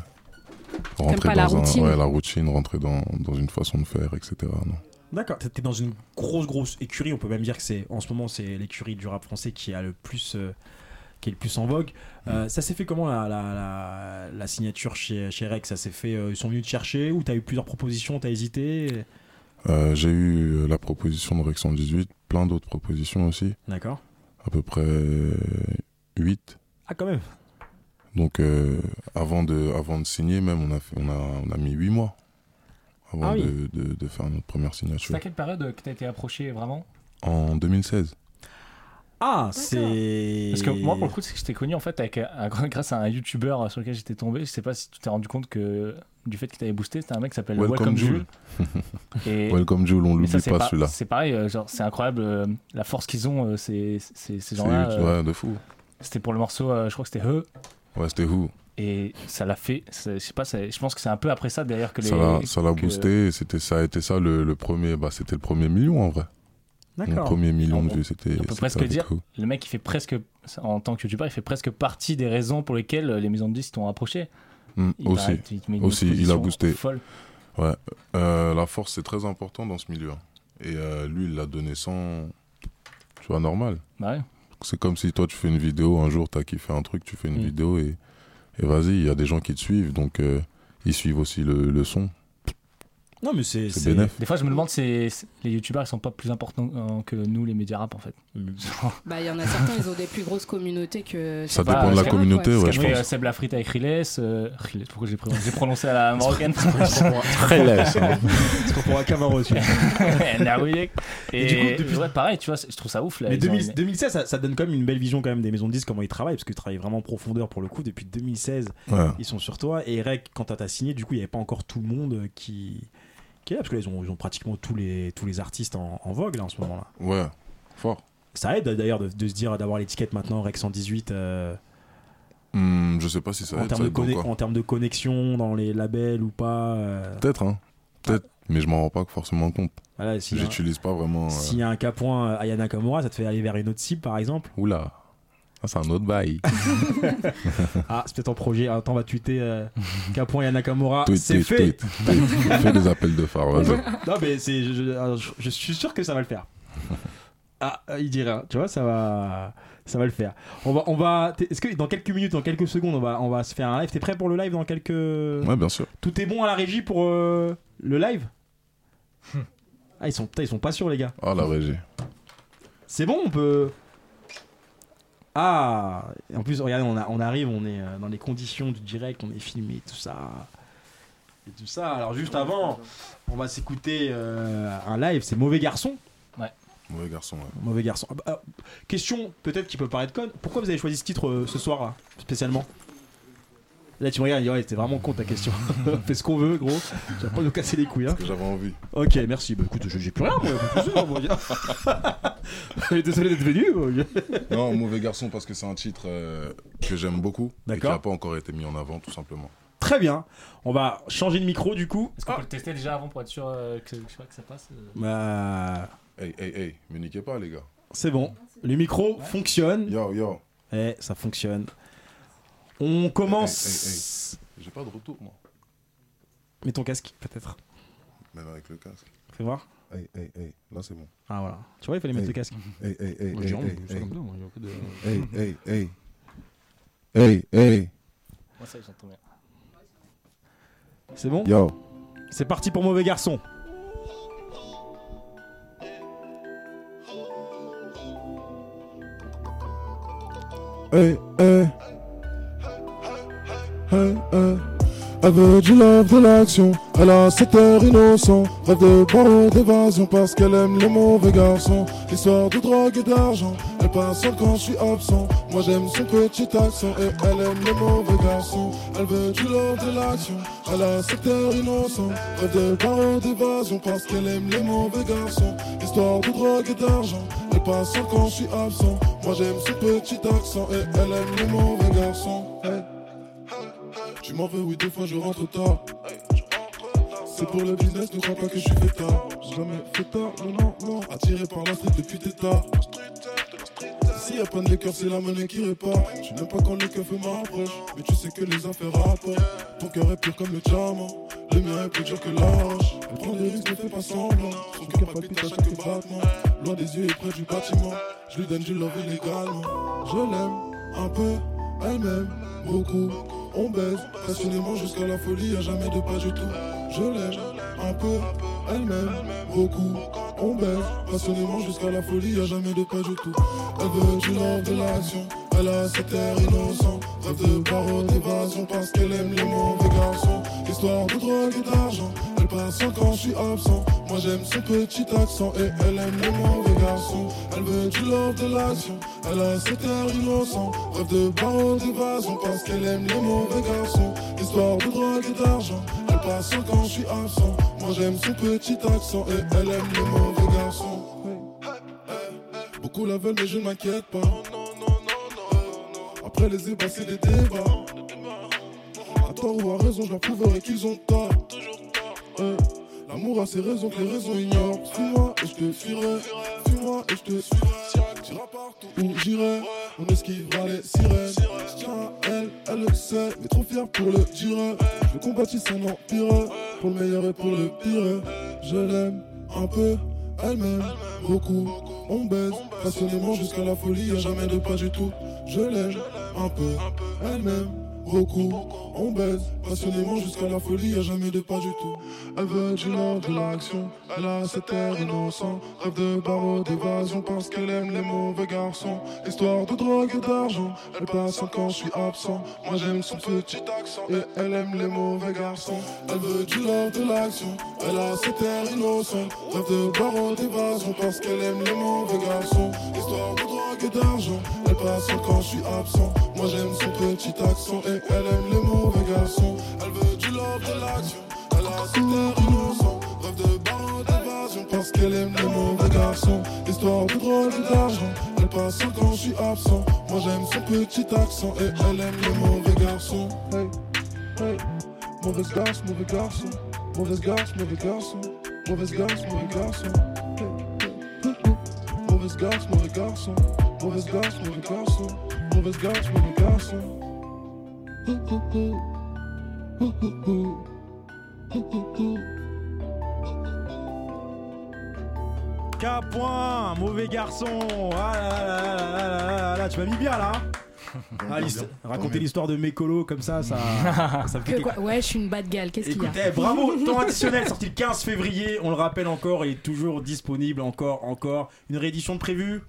rentrer pas dans la un- routine. ouais, la routine, rentrer dans, dans une façon de faire, etc. Non. D'accord. T'es dans une grosse, grosse écurie. On peut même dire que c'est. En ce moment, c'est l'écurie du rap français qui a le plus. euh, qui est le plus en vogue. Euh, ça s'est fait comment la, la, la- la signature chez, chez Rex? Ça s'est fait. euh, ils sont venus te chercher ou t'as eu plusieurs propositions T'as hésité? Euh, j'ai eu euh, la proposition de Rex 118, plein d'autres propositions aussi. D'accord. À peu près 8. Ah, quand même. Donc euh, avant, de, avant de signer, même, on a, fait, on a, on a mis 8 mois avant Ah oui. de, de, de faire notre première C'est signature. à quelle période euh, que t'as été approché vraiment? En 2016. Ah, c'est. Parce que moi, pour le coup, c'est que je t'ai connu en fait avec un, un- grâce à un youtubeur sur lequel j'étais tombé. Je sais pas si tu t'es rendu compte que du fait qu'il t'avait boosté, c'était un mec qui s'appelle Welcome Welcome, Jules. Jules. Welcome Jules, on l'oublie pas, celui-là. C'est pareil, euh, genre c'est incroyable euh, la force qu'ils ont, euh, ces, ces, ces C'est- gens-là. euh, ouais, de fou. C'était pour le morceau, euh, je crois que c'était He. Ouais, c'était Who. Et ça l'a fait. Je sais pas, ça- je pense que c'est un peu après ça d'ailleurs que les. Ça l'a, ça l'a que- boosté, et c'était, ça a été ça le, le premier, bah, c'était le premier million en vrai. D'accord. premier million On- de vues, c'était. On peut presque dire, Who. le mec il fait presque, en tant que youtubeur, il fait presque partie des raisons pour lesquelles les maisons de disques t'ont approché. Mm, Il aussi, t'arrête, il te met une aussi, il a boosté. folle. Ouais, Euh, la force c'est très important dans ce milieu. hein. Et euh, lui, il l'a donné sans, tu vois, normal. Bah ouais. C'est comme si toi tu fais une vidéo, un jour t'as kiffé un truc, tu fais une Mm. vidéo et, et vas-y, il y a des gens qui te suivent, donc euh, ils suivent aussi le, le son. Non, mais c'est. C'est. Des fois, je me demande si les youtubeurs ils sont pas plus importants euh, que nous, les médias rap en fait. Bah, il y en a certains, ils ont des plus grosses communautés que. Ça dépend de la communauté, ouais, je Fait, pense. euh, Seb Lafrite avec Riles. euh, Riles, pourquoi j'ai prononcé, j'ai prononcé à la marocaine? Très laisse, hein. C'est qu'on pourra Camaro aussi. Et Et, du coup, depuis- ouais, pareil, tu vois, je trouve ça ouf. Là, Mais ils ont 2000 une- 2016, ça, ça donne quand même une belle vision quand même des maisons de disques, comment ils travaillent, parce qu'ils travaillent vraiment en profondeur pour le coup. Depuis 2016, Ouais. ils sont sur toi. Et Rec, quand t'as signé, du coup, il n'y avait pas encore tout le monde qui, parce que là, ils ont, ils ont pratiquement tous les, tous les artistes en, en vogue là en ce moment-là. Ouais, fort. Ça aide d'ailleurs de, de se dire d'avoir l'étiquette maintenant Rec 118 euh, Hmm, je sais pas si ça en, aide, ça en termes de connexion dans les labels ou pas. euh, Peut-être, hein. Peut-être, mais je m'en rends pas forcément compte. Voilà, y a- J'utilise pas vraiment. euh, S'il y a un cas point euh, Aya Nakamura, ça te fait aller vers une autre cible par exemple Oula, Ah, c'est un autre bail. Ah, c'est peut-être en projet. Attends, on va tweeter euh, point Aya Nakamura. Tweet, C'est tweet, fait tweet, tweet. Fais des appels de phare. Non, mais c'est, je, suis sûr que ça va le faire. Ah, il dit rien. Tu vois, ça va, ça va le faire. On va, on va. Est-ce que dans quelques minutes, dans quelques secondes, on va, on va se faire un live? T'es prêt pour le live dans quelques. Ouais, bien sûr. Tout est bon à la régie pour euh, le live? Ah, ils sont, putain, ils sont pas sûrs, les gars. Ah, la régie. C'est bon, on peut. Ah, en plus, regardez, on, a- on arrive, on est euh, dans les conditions du direct, on est filmé, tout ça. Et tout ça. Alors, juste avant, on va s'écouter euh, un live, c'est Mauvais Garçon. Ouais. Mauvais garçon, ouais. Mauvais Garçon. Ah bah, ah, question peut-être qui peut paraître conne. Pourquoi vous avez choisi ce titre euh, ce soir, là, spécialement? Là, tu me regardes, ouais, c'était vraiment con ta question. Fais ce qu'on veut, gros. Tu vas pas nous casser les couilles, hein. que j'avais envie. Ok, merci. Bah écoute, je- j'ai plus rien, moi. plus. Désolé d'être venu. moi. Non, Mauvais garçon, parce que c'est un titre euh, que j'aime beaucoup. Et qui n'a pas encore été mis en avant, tout simplement. Très bien. On va changer de micro du coup. Est-ce qu'on peut le tester déjà avant pour être sûr euh, que, que ça passe euh Bah, Hey, hey, hey, me niquez pas, les gars. c'est bon. Le micro fonctionne. Yo, yo. Eh, ça fonctionne. On commence. J'ai pas de retour, moi. Mets ton casque, peut-être. Même avec le casque. Fais voir. Hey, hey, hey. Là, c'est bon. Ah voilà. Tu vois, il fallait mettre le casque. Hey, hey, hey, Moi, hey, hey, comme moi, de- Hey, hey, hey. Hey, hey. Moi, ça, j'entends bien. C'est bon? Yo. C'est parti pour Mauvais Garçon. Hey, hey. Hey, hey. Elle veut du love, de l'action. Elle a cet air innocent. Rêve de barreau d'évasion parce qu'elle aime les mauvais garçons. Histoire de drogue et d'argent. Elle passe seule quand je suis absent. Moi j'aime son petit accent et elle aime les mauvais garçons. Elle veut du love, de l'action. Elle a cet air innocent. Rêve de barreau d'évasion parce qu'elle aime les mauvais garçons. Histoire de drogue et d'argent. Elle passe seule quand je suis absent. Moi j'aime son petit accent et elle aime les mauvais garçons. Hey. Tu m'en veux, oui, deux fois je rentre tard. C'est pour le business, ne crois pas que je suis fêtard. J'ai Jamais fêtard, non, non, non. Attiré par la street depuis tes tard. S'il y a pas de cœur, c'est la monnaie qui répare. Tu n'aimes pas quand le keuf m'approche. Mais tu sais que les affaires rapportent. Ton cœur est pur comme le diamant. Le mien est plus dur que l'arche. Elle prend des risques, ne fait pas semblant. Son cœur palpite à chaque battement. Loin des yeux et près du bâtiment. Je lui donne du love illégalement. Je l'aime un peu, elle m'aime beaucoup. On baise passionnément jusqu'à la folie, y'a jamais de pas du tout. Je l'aime un peu, elle m'aime beaucoup. On baise passionnément jusqu'à la folie, y'a jamais de pas du tout. Elle veut du love, de l'action, elle a cet air innocent. Rêve de barreau d'évasion parce qu'elle aime les mauvais garçons. Histoire de drogue et d'argent, elle passe quand je suis absent. Moi j'aime son petit accent et elle aime les mauvais garçons. Elle veut du love, de l'action, elle a cet air innocent. Rêve de barreau d'évasion parce qu'elle aime les mauvais garçons. Histoire de drogue et d'argent, quand je suis absent. Moi j'aime son petit accent et elle aime les mauvais garçons. Beaucoup la veulent mais je ne m'inquiète pas. Après les ébats c'est des débats. À tort ou à raison, je prouverai qu'ils ont tort. L'amour a ses raisons que les raisons ignorent. Suis-moi et je te fuirai. Fuis-moi et je te suivrai. Où j'irai. On esquivera les sirènes. Tiens elle, elle le sait. Mais trop fier pour le dire. Je combattis son empire. Pour le meilleur et pour le pire. Je l'aime un peu. Elle m'aime beaucoup. On baise passionnément jusqu'à la folie. Y'a jamais de pas du tout. Je l'aime un peu. Elle m'aime beaucoup. On baise passionnément jusqu'à la folie, y'a jamais de pas du tout. Elle veut du love, de l'action, elle a cet air innocent. Rêve de barreau d'évasion parce qu'elle aime les mauvais garçons. Histoire de drogue et d'argent, elle passe quand je suis absent. Moi j'aime son petit accent et elle aime les mauvais garçons. Elle veut du love, de l'action, elle a cet air innocent. Rêve de barreau d'évasion parce qu'elle aime les mauvais garçons. Histoire de drogue et d'argent, elle passe quand je suis absent. Moi j'aime son petit accent et elle aime les mauvais garçons. Elle veut du love, de l'action. Elle a cet air innocent. Rêve de barreau d'évasion parce qu'elle aime les mauvais garçons. Histoire de drogue et d'argent. Elle passe quand je suis absent. Moi j'aime son petit accent et elle aime les mauvais garçons. Hey, hey. Mauvaise garce, mauvais garçon. Mauvaise garce, mauvais garçon. Mauvaise garce, mauvais garçon. Mauvaise garce, mauvais garçon. Mauvaise garce, mauvais garçon. Mauvaise garce, mauvais garçon. K-Point, mauvais garçon. Ah là tu m'as mis bien là. Ah, raconter l'histoire de Mécolo comme ça, ça, me fait Ouais, je suis une bad gale, qu'est-ce qu'il y a eh, bravo, temps additionnel sorti le 15 février, on le rappelle encore, il est toujours disponible encore, encore. Une réédition de prévue?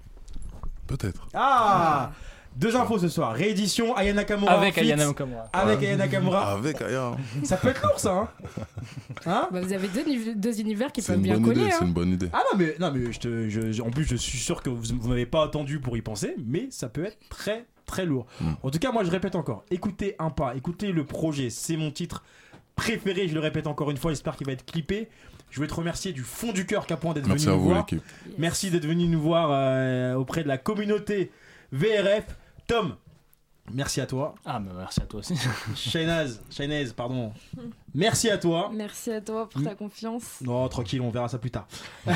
Peut-être. Ah deux infos ce soir, réédition Aya Nakamura. Avec. Aya Nakamura. Avec Aya Nakamura. Avec Aya. Ça peut être lourd ça, hein Hein Bah, vous avez deux, deux univers qui peuvent bien coller. idée, c'est hein. une bonne idée. Ah non mais, non, mais je te, je- je- en plus je suis sûr que vous, vous m'avez pas attendu pour y penser, mais ça peut être très très lourd. Mm. En tout cas, moi je répète encore, écoutez un pas, écoutez le projet, c'est mon titre préféré, je le répète encore une fois, j'espère qu'il va être clippé. Je voulais te remercier du fond du cœur, Capoin, d'être venu Merci à nous vous, voir. l'équipe. Merci d'être venu nous voir euh, auprès de la communauté VRF. Tom, merci à toi. Ah, bah merci à toi aussi. Shainaz, Shainaz, pardon. Merci à toi. Merci à toi pour ta confiance. Non, tranquille, on verra ça plus tard.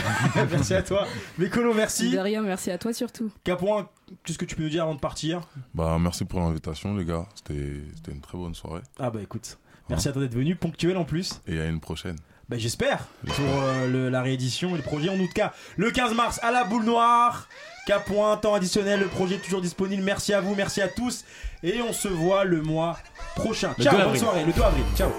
merci à toi. Mécolo, merci. De rien, merci à toi surtout. Capoin, qu'est-ce que tu peux nous dire avant de partir? Bah, merci pour l'invitation, les gars. C'était c'était une très bonne soirée. Ah bah écoute, merci à toi d'être venu, ponctuel en plus. Et à une prochaine. Bah j'espère pour euh, le- la réédition et le projet en tout cas le 15 mars à la boule noire. K point, temps additionnel, le projet est toujours disponible. Merci à vous, merci à tous et on se voit le mois prochain. Le Ciao, 2 bonne soirée, le 2 avril. Ciao.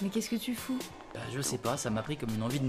Mais qu'est-ce que tu fous? Bah, je sais pas, ça m'a pris comme une envie de